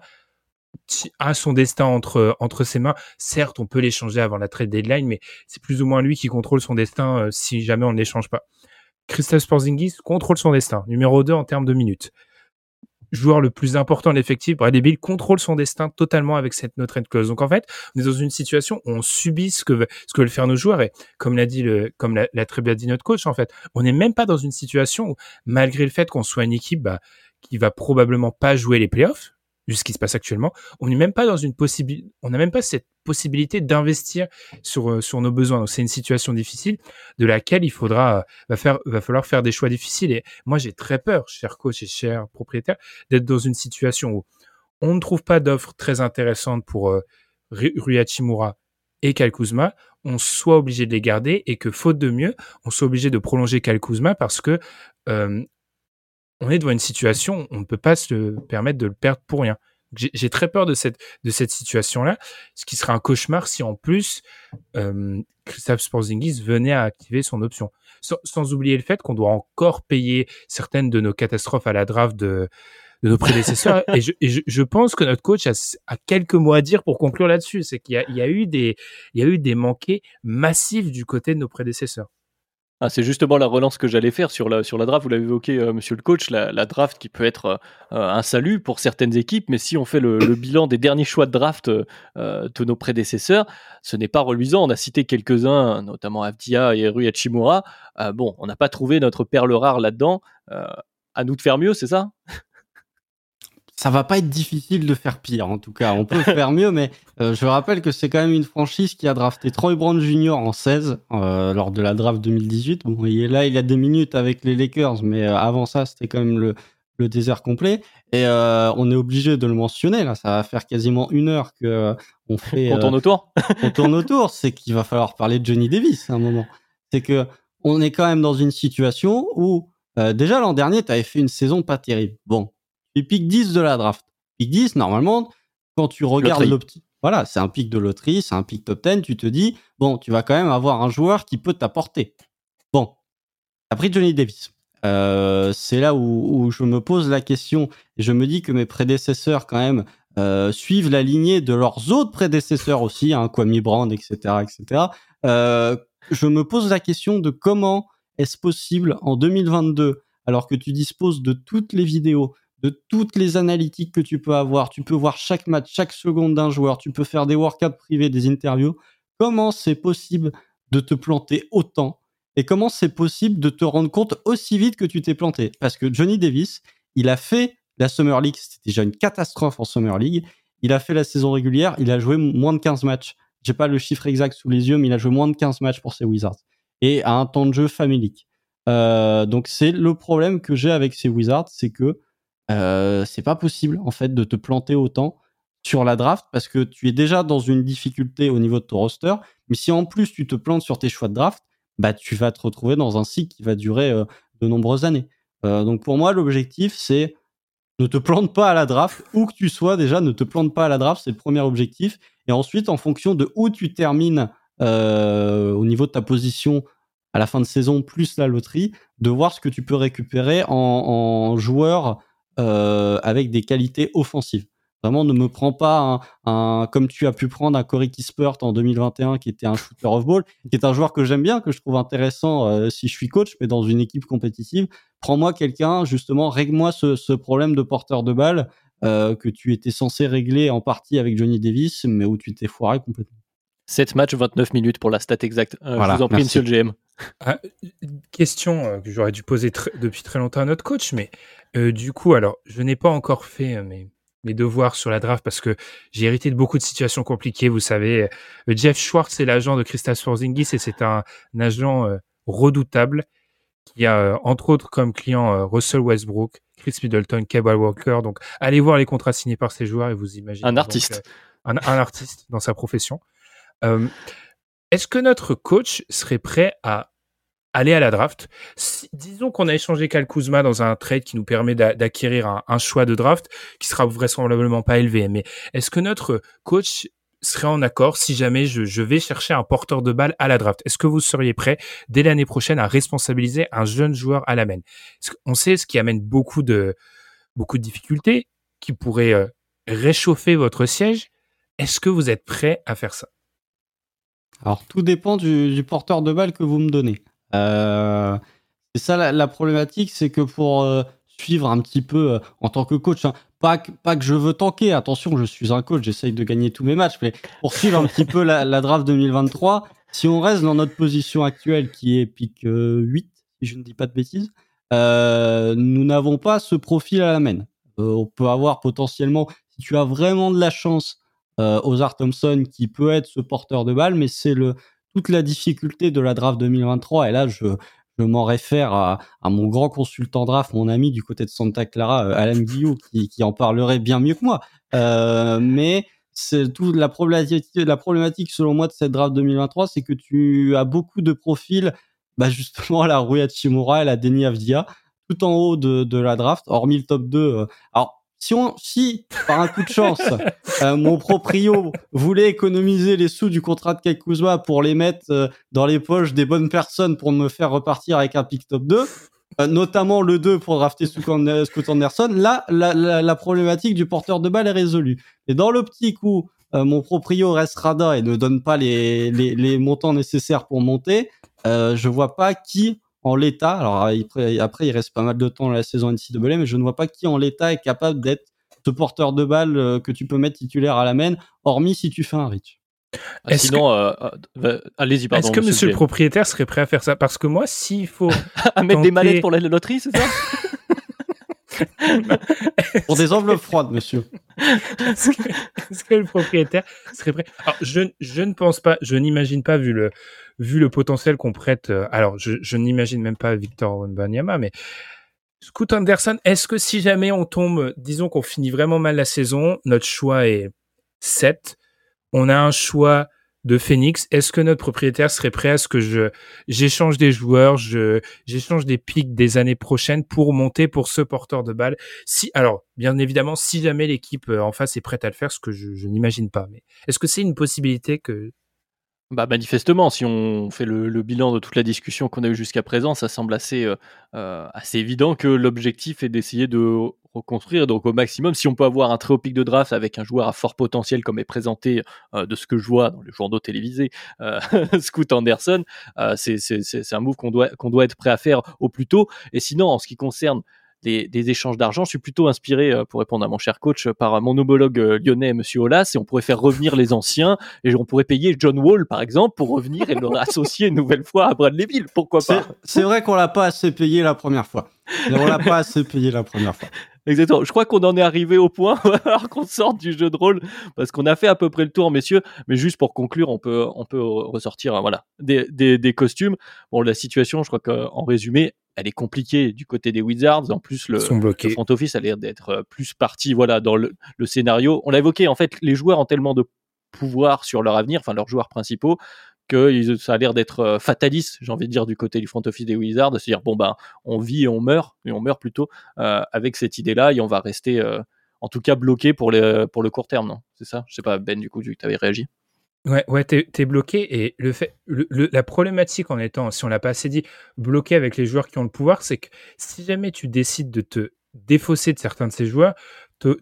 a son destin entre entre ses mains. Certes, on peut l'échanger avant la trade deadline, mais c'est plus ou moins lui qui contrôle son destin euh, si jamais on ne l'échange pas. Christophe Porzingis contrôle son destin, numéro 2 en termes de minutes. Joueur le plus important de l'effectif, Bradley Bill contrôle son destin totalement avec cette no trade clause. Donc en fait, on est dans une situation où on subit ce que ce que veulent faire nos joueurs et comme l'a dit comme l'a très bien dit notre coach en fait, on n'est même pas dans une situation où malgré le fait qu'on soit une équipe bah, qui va probablement pas jouer les playoffs, vu ce qui se passe actuellement, on n'est même pas dans une on n'a même pas cette possibilité d'investir sur euh, sur nos besoins. Donc c'est une situation difficile de laquelle il faudra euh, va faire va falloir faire des choix difficiles. Et moi j'ai très peur, cher coach et cher propriétaire, d'être dans une situation où on ne trouve pas d'offres très intéressantes pour euh, Rui et Kalkuzma, on soit obligé de les garder et que faute de mieux, on soit obligé de prolonger Kalkuzma parce que euh, on est devant une situation, on ne peut pas se permettre de le perdre pour rien. J'ai très peur de cette, de cette situation-là, ce qui serait un cauchemar si en plus euh, Christophe Sporzingis venait à activer son option. Sans, oublier le fait qu'on doit encore payer certaines de nos catastrophes à la draft de, de nos prédécesseurs. <laughs> et, je, je, pense que notre coach a, a, quelques mots à dire pour conclure là-dessus. C'est qu'il y, y, a eu des, il y a eu des manqués massifs du côté de nos prédécesseurs. Ah, c'est justement la relance que j'allais faire sur la, sur draft. Vous l'avez évoqué, euh, monsieur le coach, la, draft qui peut être euh, un salut pour certaines équipes, mais si on fait le, bilan des derniers choix de draft euh, de nos prédécesseurs, ce n'est pas reluisant. On a cité quelques-uns, notamment Avdia et Rui Hachimura. bon, on n'a pas trouvé notre perle rare là-dedans. à nous de faire mieux, c'est ça? Ça va pas être difficile de faire pire, en tout cas. On peut faire mieux, mais euh, je rappelle que c'est quand même une franchise qui a drafté Troy Brown Jr. en 16 euh, lors de la draft 2018. Bon, et là, il a des minutes avec les Lakers, mais euh, avant ça, c'était quand même le, le désert complet. Et on est obligé de le mentionner. Là, ça va faire quasiment une heure que on fait. on tourne autour. on tourne autour. C'est qu'il va falloir parler de Johnny Davis à un moment. C'est que on est quand même dans une situation où déjà l'an dernier, tu avais fait une saison pas terrible. Bon, et pick 10 de la draft. Pick 10, normalement, quand tu regardes l'opti, voilà, c'est un pic de loterie, c'est un pic top 10, tu te dis, bon, tu vas quand même avoir un joueur qui peut t'apporter. Bon, t'as pris Johnny Davis. Euh, c'est là où, je me pose la question et je me dis que mes prédécesseurs quand même euh, suivent la lignée de leurs autres prédécesseurs aussi, hein, Kwame Brand, etc., etc. Euh, je me pose la question de comment est-ce possible en 2022, alors que tu disposes de toutes les vidéos, de toutes les analytiques que tu peux avoir. Tu peux voir chaque match, chaque seconde d'un joueur. Tu peux faire des workouts privés, des interviews. Comment c'est possible de te planter autant et comment c'est possible de te rendre compte aussi vite que tu t'es planté? Parce que Johnny Davis, il a fait la Summer League, c'était déjà une catastrophe en Summer League. Il a fait la saison régulière, il a joué moins de 15 matchs. J'ai pas le chiffre exact sous les yeux, mais il a joué moins de 15 matchs pour ses Wizards. Et à un temps de jeu familique. Euh, donc c'est le problème que j'ai avec ces Wizards, c'est que euh, c'est pas possible en fait de te planter autant sur la draft parce que tu es déjà dans une difficulté au niveau de ton roster. Mais si en plus tu te plantes sur tes choix de draft, bah tu vas te retrouver dans un cycle qui va durer euh, de nombreuses années. Euh, donc pour moi, l'objectif c'est ne te plante pas à la draft, où que tu sois déjà, ne te plante pas à la draft, c'est le premier objectif. Et ensuite, en fonction de où tu termines au niveau de ta position à la fin de saison, plus la loterie, de voir ce que tu peux récupérer en, en joueur euh, avec des qualités offensives. Vraiment, ne me prends pas un, comme tu as pu prendre un Corey Kispert en 2021, qui était un shooter of ball, qui est un joueur que j'aime bien, que je trouve intéressant euh, si je suis coach, mais dans une équipe compétitive. Prends-moi quelqu'un, justement, règle-moi ce, ce, problème de porteur de balle euh, que tu étais censé régler en partie avec Johnny Davis, mais où tu t'es foiré complètement. 7 matchs, 29 minutes pour la stat exacte. je vous en prie, monsieur le GM. Ah, question que j'aurais dû poser depuis très longtemps à notre coach, mais euh, du coup, alors, je n'ai pas encore fait euh, mes, mes, devoirs sur la draft parce que j'ai hérité de beaucoup de situations compliquées. Vous savez, euh, Jeff Schwartz est l'agent de Christophe Porzingis et c'est un, agent redoutable qui a entre autres comme client Russell Westbrook, Chris Middleton, Kevin Walker. Donc, allez voir les contrats signés par ces joueurs et vous imaginez. Un artiste. un, un, artiste dans sa profession. Est-ce que notre coach serait prêt à aller à la draft? disons qu'on a échangé Cal Kuzma dans un trade qui nous permet d'acquérir un, choix de draft qui sera vraisemblablement pas élevé. Mais est-ce que notre coach serait en accord si jamais je, vais chercher un porteur de balle à la draft? Est-ce que vous seriez prêt dès l'année prochaine à responsabiliser un jeune joueur à la main? On sait ce qui amène beaucoup de beaucoup de difficultés, qui pourrait euh, réchauffer votre siège. Est-ce que vous êtes prêt à faire ça? Alors tout dépend du, porteur de balle que vous me donnez. Euh, c'est ça la, problématique, c'est que pour euh, suivre un petit peu euh, en tant que coach, hein, pas, que, je veux tanker, attention, je suis un coach, j'essaye de gagner tous mes matchs, mais pour suivre un petit peu la, draft 2023, si on reste dans notre position actuelle qui est pick 8, si je ne dis pas de bêtises, nous n'avons pas ce profil à la main. on peut avoir potentiellement, si tu as vraiment de la chance, Ozar Thompson qui peut être ce porteur de balle, mais c'est le toute la difficulté de la draft 2023. Et là, je, je m'en réfère à, à, mon grand consultant draft, mon ami du côté de Santa Clara, euh, Alan Guillou, qui, qui, en parlerait bien mieux que moi. Euh, mais c'est toute la problématique, selon moi de cette draft 2023, c'est que tu as beaucoup de profils, bah justement la Rui Hachimura et la Denis Avdia, tout en haut de, de la draft, hormis le top 2. Euh, alors si, on, si par un coup de chance, <laughs> euh, mon proprio voulait économiser les sous du contrat de Kai pour les mettre euh, dans les poches des bonnes personnes pour me faire repartir avec un pick top 2, euh, notamment le 2 pour drafter Scott Anderson, là, la, la, la, problématique du porteur de balle est résolue. Et dans l'optique où mon proprio reste radin et ne donne pas les, les, les montants nécessaires pour monter, je vois pas qui en l'état, alors après, après, il reste pas mal de temps dans la saison NCAA, mais je ne vois pas qui en l'état est capable d'être ce porteur de balle euh, que tu peux mettre titulaire à la main, hormis si tu fais un reach. Ah, sinon, euh, euh, allez-y, pardon. Est-ce que monsieur, le propriétaire serait prêt à faire ça? Parce que moi, s'il faut. <laughs> à mettre des mallettes pour la loterie, c'est ça? <laughs> Pour des enveloppes froides, monsieur. <laughs> Est-ce que, le propriétaire serait prêt? Alors, je, je ne pense pas, je n'imagine pas, vu le, vu le potentiel qu'on prête. alors, je, je n'imagine même pas Victor Banyama, mais Scoot Anderson, est-ce que si jamais on tombe, disons qu'on finit vraiment mal la saison, notre choix est 7, on a un choix de Phoenix, est-ce que notre propriétaire serait prêt à ce que je j'échange des joueurs, je j'échange des pics des années prochaines pour monter pour ce porteur de balle? Si alors, bien évidemment, si jamais l'équipe euh, en face est prête à le faire, ce que je, je n'imagine pas, mais est-ce que c'est une possibilité que bah, manifestement, si on fait le, bilan de toute la discussion qu'on a eue jusqu'à présent, ça semble assez, euh, euh, assez évident que l'objectif est d'essayer de reconstruire. Donc, au maximum, si on peut avoir un très haut pic de draft avec un joueur à fort potentiel, comme est présenté euh, de ce que je vois dans les journaux télévisés, <laughs> Scoot Anderson, c'est un move qu'on doit, qu'on doit être prêt à faire au plus tôt. Et sinon, en ce qui concerne des, échanges d'argent. Je suis plutôt inspiré, euh, pour répondre à mon cher coach, par mon homologue euh, lyonnais, Monsieur Olas, et on pourrait faire revenir les anciens, et on pourrait payer John Wall, par exemple, pour revenir et le associer une nouvelle fois à Bradley Bill. Pourquoi pas? C'est vrai qu'on l'a pas assez payé la première fois. On l'a pas assez payé la première fois. <laughs> Exactement. Je crois qu'on en est arrivé au point <laughs> alors qu'on sorte du jeu de rôle parce qu'on a fait à peu près le tour, messieurs. Mais juste pour conclure, on peut on peut ressortir voilà des, des, des costumes. Bon, la situation, je crois qu'en résumé, elle est compliquée du côté des Wizards. En plus, le, le front office a l'air d'être euh, plus parti voilà, dans le, le scénario. On l'a évoqué, en fait, les joueurs ont tellement de pouvoir sur leur avenir, enfin leurs joueurs principaux, que ça a l'air d'être euh, fataliste, j'ai envie de dire, du côté du front office des Wizards, de se dire, bon, ben, on vit et on meurt, et on meurt plutôt euh, avec cette idée-là, et on va rester, en tout cas, bloqué pour, les, pour le court terme, non? C'est ça? Je sais pas, Ben, du coup, vu que tu avais réagi. Ouais, ouais, t'es es bloqué et le fait, la problématique en étant, si on l'a pas assez dit, bloqué avec les joueurs qui ont le pouvoir, c'est que si jamais tu décides de te défausser de certains de ces joueurs,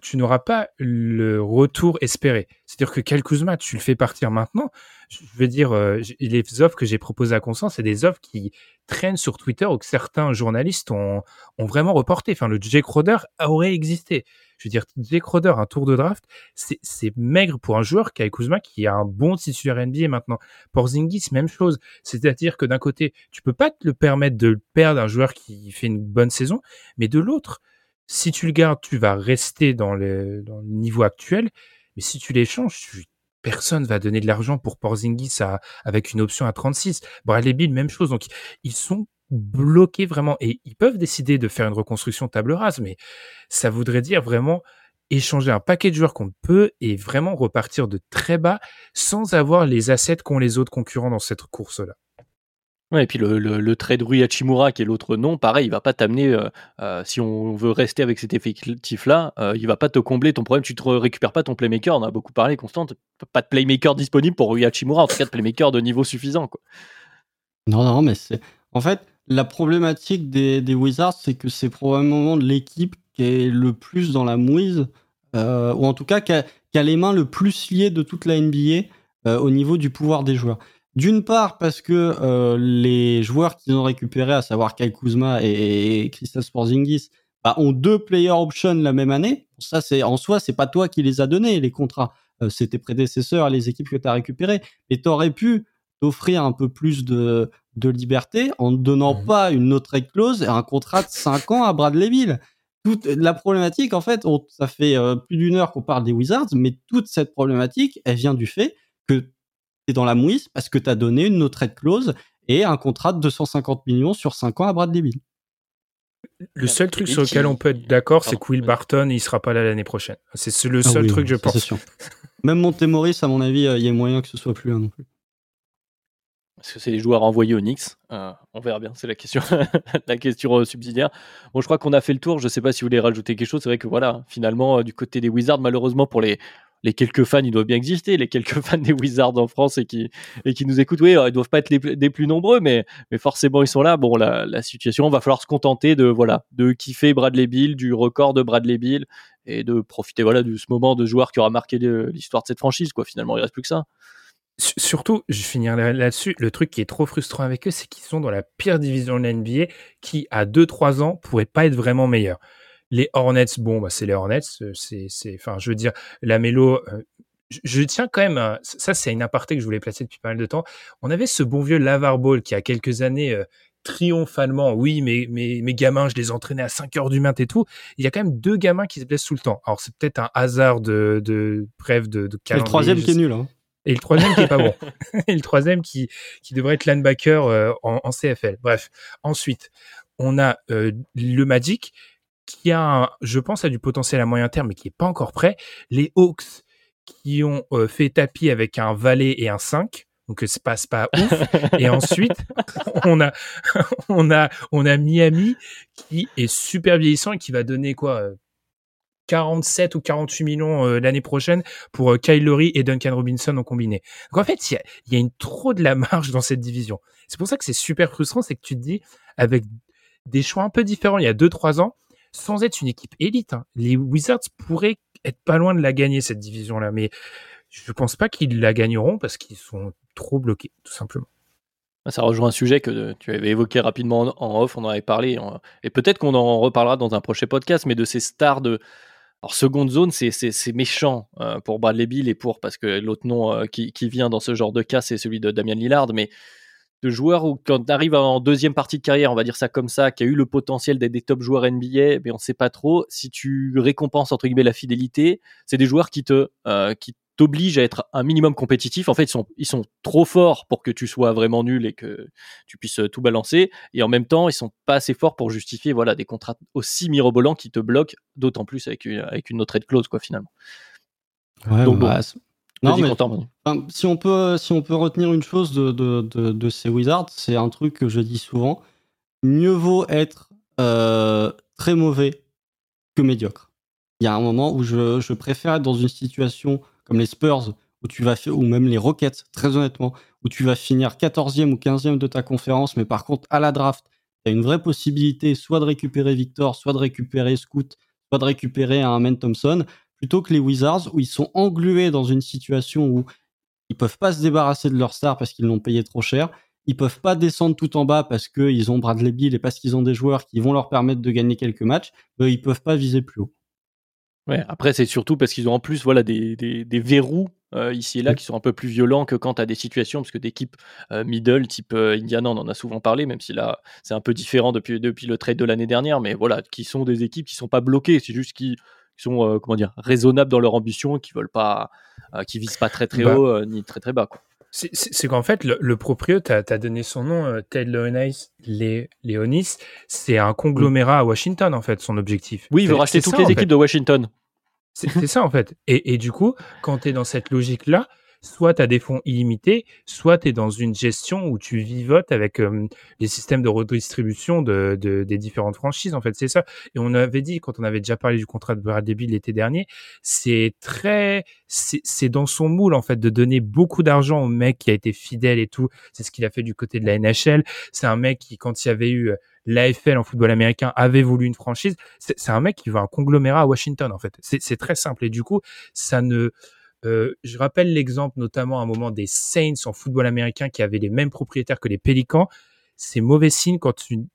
tu n'auras pas le retour espéré. C'est-à-dire que Kel Kuzma, tu le fais partir maintenant. Je veux dire, euh, les offres que j'ai proposées à Constance, c'est des offres qui traînent sur Twitter ou que certains journalistes ont, ont vraiment reporté. Enfin, le Jake Roder aurait existé. Je veux dire, Jake Roder, un tour de draft, c'est maigre pour un joueur qui a Kuzma qui a un bon titulaire NBA maintenant. Pour Zingis, même chose. C'est-à-dire que d'un côté, tu peux pas te le permettre de perdre un joueur qui fait une bonne saison, mais de l'autre, si tu le gardes, tu vas rester dans le, niveau actuel. Mais si tu l'échanges, tu, personne va donner de l'argent pour Porzingis avec une option à 36. Bradley Bill, même chose. Donc, ils sont bloqués vraiment et ils peuvent décider de faire une reconstruction table rase, mais ça voudrait dire vraiment échanger un paquet de joueurs qu'on peut et vraiment repartir de très bas sans avoir les assets qu'ont les autres concurrents dans cette course-là. Ouais, et puis le, le, le trade Rui Hachimura, qui est l'autre nom, pareil, il va pas t'amener, euh, euh, si on veut rester avec cet effectif-là, euh, il va pas te combler ton problème, tu te récupères pas ton playmaker, on a beaucoup parlé, Constant, pas de playmaker disponible pour Rui Hachimura, en tout cas de playmaker de niveau suffisant. Quoi. Non, non, mais c'est... En fait, la problématique des, Wizards, c'est que c'est probablement l'équipe qui est le plus dans la mouise, euh, ou en tout cas qui a, les mains le plus liées de toute la NBA au niveau du pouvoir des joueurs. D'une part parce que euh, les joueurs qu'ils ont récupérés, à savoir Kyle Kuzma et, Christophe Porzingis, bah, ont deux player options la même année. Ça, c'est en soi, c'est pas toi qui les as donnés les contrats. Euh, c'est tes prédécesseurs, les équipes que tu as récupérées. Et tu aurais pu t'offrir un peu plus de, de liberté en ne donnant mmh. pas une autre clause et un contrat de 5 ans à Bradley Bill. Toute la problématique, en fait, ça fait euh, plus d'une heure qu'on parle des Wizards, mais toute cette problématique, elle vient du fait que dans la mouise parce que tu as donné une autre clause et un contrat de 250 millions sur 5 ans à Bradley Bill. Le seul truc sur lequel on peut être d'accord, c'est que Will Barton, il sera pas là l'année prochaine. C'est le ah seul truc, je pense. Même Montemoris, à mon avis, euh, il y a moyen que ce soit plus là non plus. Est-ce que c'est les joueurs envoyés au Knicks euh, On verra bien, c'est la question, <laughs> la question euh, subsidiaire. Bon, je crois qu'on a fait le tour. Je ne sais pas si vous voulez rajouter quelque chose. C'est vrai que voilà, finalement, du côté des Wizards, malheureusement pour les, les quelques fans, ils doivent bien exister, les quelques <laughs> fans des Wizards en France et qui, et qui nous écoutent. Oui, ils doivent pas être les, des plus nombreux, mais, mais forcément, ils sont là. Bon, la, situation, va falloir se contenter de, voilà, de kiffer Bradley Bill, du record de Bradley Bill et de profiter, voilà, de ce moment de joueur qui aura marqué l'histoire de cette franchise, quoi. Finalement, il reste plus que ça. Surtout, je finirai là-dessus, le truc qui est trop frustrant avec eux, c'est qu'ils sont dans la pire division de la NBA qui, à 2-3 ans, pourrait pas être vraiment meilleur. Les Hornets, bon, bah, c'est les Hornets, c'est, c'est, enfin, je veux dire, la Mélo, euh, je, tiens quand même, ça c'est une aparté que je voulais placer depuis pas mal de temps. On avait ce bon vieux Lavar Ball qui a quelques années euh, triomphalement, oui, mais mes, mes gamins, je les entraînais à 5 heures du mat et tout. Il y a quand même deux gamins qui se blessent tout le temps. Alors c'est peut-être un hasard de, de bref de, de calendrier. le troisième qui est nul. Hein. Et le troisième qui est pas bon. <laughs> <laughs> et le troisième qui, qui devrait être linebacker euh, en, en, CFL. Bref. Ensuite, on a euh, le Magic qui a, je pense, a du potentiel à moyen terme, mais qui est pas encore prêt. Les Hawks qui ont euh, fait tapis avec un valet et un 5. Donc c'est pas pas ouf. <laughs> et ensuite, on a on a on a Miami qui est super vieillissant et qui va donner quoi 47 ou 48 millions euh, l'année prochaine pour euh, Kyle et Duncan Robinson en combiné. Donc en fait, il y a, une trop de la <laughs> marge dans cette division. C'est pour ça que c'est super frustrant, c'est que tu te dis avec des choix un peu différents il y a 2-3 ans, sans être une équipe élite, hein, les Wizards pourraient être pas loin de la gagner cette division-là, mais je pense pas qu'ils la gagneront parce qu'ils sont trop bloqués, tout simplement. Ça rejoint un sujet que tu avais évoqué rapidement en off, on en avait parlé, et peut-être qu'on en reparlera dans un prochain podcast, mais de ces stars de, alors, seconde zone, c'est méchant euh, pour Bradley Bill et pour, parce que l'autre nom euh, qui, vient dans ce genre de cas, c'est celui de Damian Lillard, mais de joueurs où, quand tu arrives en deuxième partie de carrière, on va dire ça comme ça, qui a eu le potentiel d'être des top joueurs NBA, mais on ne sait pas trop, si tu récompenses, entre guillemets, la fidélité, c'est des joueurs qui te, euh, qui t'oblige à être un minimum compétitif. En fait, ils sont, ils sont trop forts pour que tu sois vraiment nul et que tu puisses tout balancer. Et en même temps, ils sont pas assez forts pour justifier voilà, des contrats aussi mirobolants qui te bloquent, d'autant plus avec une, avec une autre aide clause, quoi, finalement. Donc, bah, non, mais, si, on peut, si on peut retenir une chose de, de, de, ces Wizards, c'est un truc que je dis souvent mieux vaut être euh, très mauvais que médiocre. Il y a un moment où je, je préfère être dans une situation comme les Spurs, où tu vas ou même les Rockets, très honnêtement, où tu vas finir 14e ou 15e de ta conférence, mais par contre, à la draft, tu as une vraie possibilité soit de récupérer Victor, soit de récupérer Scoot, soit de récupérer un Amen Thompson, plutôt que les Wizards, où ils sont englués dans une situation où ils peuvent pas se débarrasser de leur star parce qu'ils l'ont payé trop cher, ils peuvent pas descendre tout en bas parce qu'ils ont Bradley Bill et parce qu'ils ont des joueurs qui vont leur permettre de gagner quelques matchs, mais ils peuvent pas viser plus haut. Ouais, après, c'est surtout parce qu'ils ont en plus voilà, des, des, des verrous euh, ici et là qui sont un peu plus violents que quand tu as des situations, parce que d'équipes euh, middle, type euh, Indiana, on en a souvent parlé, même si là, c'est un peu différent depuis, depuis le trade de l'année dernière, mais voilà, qui sont des équipes qui sont pas bloquées, c'est juste qui sont, comment dire, raisonnables dans leur ambition, qui veulent pas, qui visent pas très très bah haut ni très très bas. Quoi. C'est qu'en fait, le, le proprio, tu as, donné son nom, euh, Ted Leonis, Leonis, c'est un conglomérat à Washington, en fait, son objectif. Oui, il veut racheter toutes les équipes de Washington. C'est ça, en fait. Et, et du coup, quand tu es dans cette logique-là, soit tu as des fonds illimités, soit tu es dans une gestion où tu vivotes avec les systèmes de redistribution de, de, des différentes franchises. En fait, c'est ça. Et on avait dit, quand on avait déjà parlé du contrat de Bill l'été dernier, c'est très, c'est dans son moule, en fait, de donner beaucoup d'argent au mec qui a été fidèle et tout. C'est ce qu'il a fait du côté de la NHL. C'est un mec qui, quand il y avait eu l'AFL en football américain avait voulu une franchise. C'est un mec qui veut un conglomérat à Washington, en fait. C'est très simple. Et du coup, ça ne, euh, je rappelle l'exemple notamment à un moment des Saints en football américain qui avaient les mêmes propriétaires que les Pélicans. C'est mauvais signe quand une,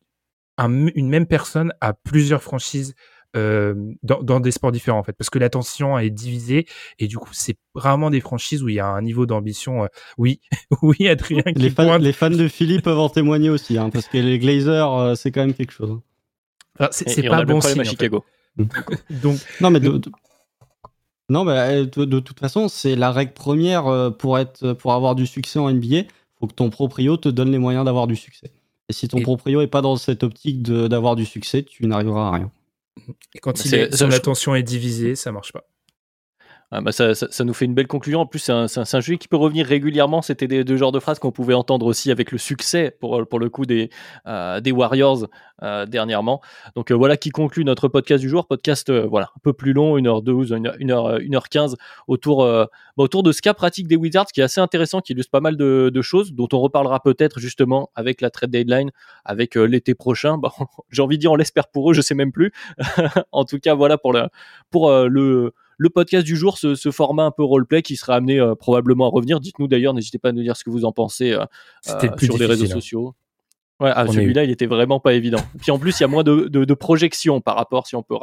une même personne a plusieurs franchises euh, dans, dans, des sports différents en fait, parce que l'attention est divisée et du coup c'est rarement des franchises où il y a un niveau d'ambition. Euh, oui, <laughs> oui, Adrien. les, fans, les fans de Philippe peuvent en témoigner aussi, hein, parce que les Glazers euh, c'est quand même quelque chose. Hein. c'est pas bon signe. À Chicago. Donc, non mais de, non, mais de, de, toute façon, c'est la règle première euh, pour, être, pour avoir du succès en NBA. Il faut que ton proprio te donne les moyens d'avoir du succès. Et si ton proprio n'est pas dans cette optique d'avoir du succès, tu n'arriveras à rien. Et quand il est, son attention est divisée, ça marche pas. Ah bah ça, ça, nous fait une belle conclusion. En plus, c'est un, un, jeu qui peut revenir régulièrement. C'était des deux genres de phrases qu'on pouvait entendre aussi avec le succès, pour, pour le coup, des, euh, des Warriors euh, dernièrement. Donc euh, voilà qui conclut notre podcast du jour. Podcast voilà, un peu plus long, 1h12, 1h, 1h15, autour, bah, autour de ce cas pratique des Wizards qui est assez intéressant, qui illustre pas mal de, choses, dont on reparlera peut-être justement avec la trade deadline, avec l'été prochain. <laughs> J'ai envie de dire, on l'espère pour eux, je sais même plus. <laughs> en tout cas, voilà pour, le pour le le podcast du jour, ce, ce format un peu roleplay qui sera amené probablement à revenir. Dites-nous d'ailleurs, n'hésitez pas à nous dire ce que vous en pensez sur les réseaux hein. sociaux. Ouais, ah, celui-là, il était vraiment pas évident. Puis en plus, il y a moins de, de, de projections par rapport, si on peut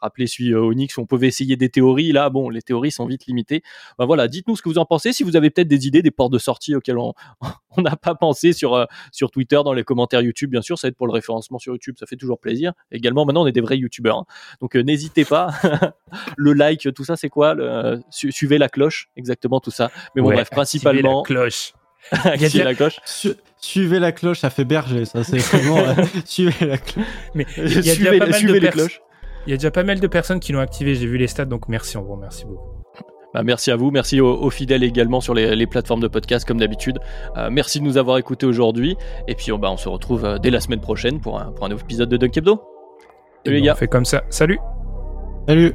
rappeler celui euh, Onyx, on pouvait essayer des théories. Là, bon, les théories sont vite limitées. Ben voilà, dites-nous ce que vous en pensez. Si vous avez peut-être des idées, des portes de sortie auxquelles on <laughs> on n'a pas pensé sur euh, sur Twitter, dans les commentaires YouTube, bien sûr, ça aide pour le référencement sur YouTube, ça fait toujours plaisir. Également, maintenant, on est des vrais YouTubeurs, hein. donc euh, n'hésitez pas. <laughs> le like, tout ça, c'est quoi? Le, Suivez la cloche, exactement tout ça. Mais bon, bref, principalement. La cloche. <laughs> Activez la cloche. suivez la cloche, ça fait berger, ça c'est <laughs> vraiment. euh, suivez la cloche. Mais <laughs> il y a suivez, déjà pas mal suivez de les pers- cloches. Il y a déjà pas mal de personnes qui l'ont activé. J'ai vu les stats, donc merci, on vous remercie beaucoup. Bah, merci à vous, merci aux, aux fidèles également sur les, les plateformes de podcast comme d'habitude. Euh, merci de nous avoir écoutés aujourd'hui. Et puis on, bah, on se retrouve euh, dès la semaine prochaine pour un, pour un nouveau épisode de Dunk Hebdo. Et Salut les ben, gars. On fait comme ça. Salut. Salut.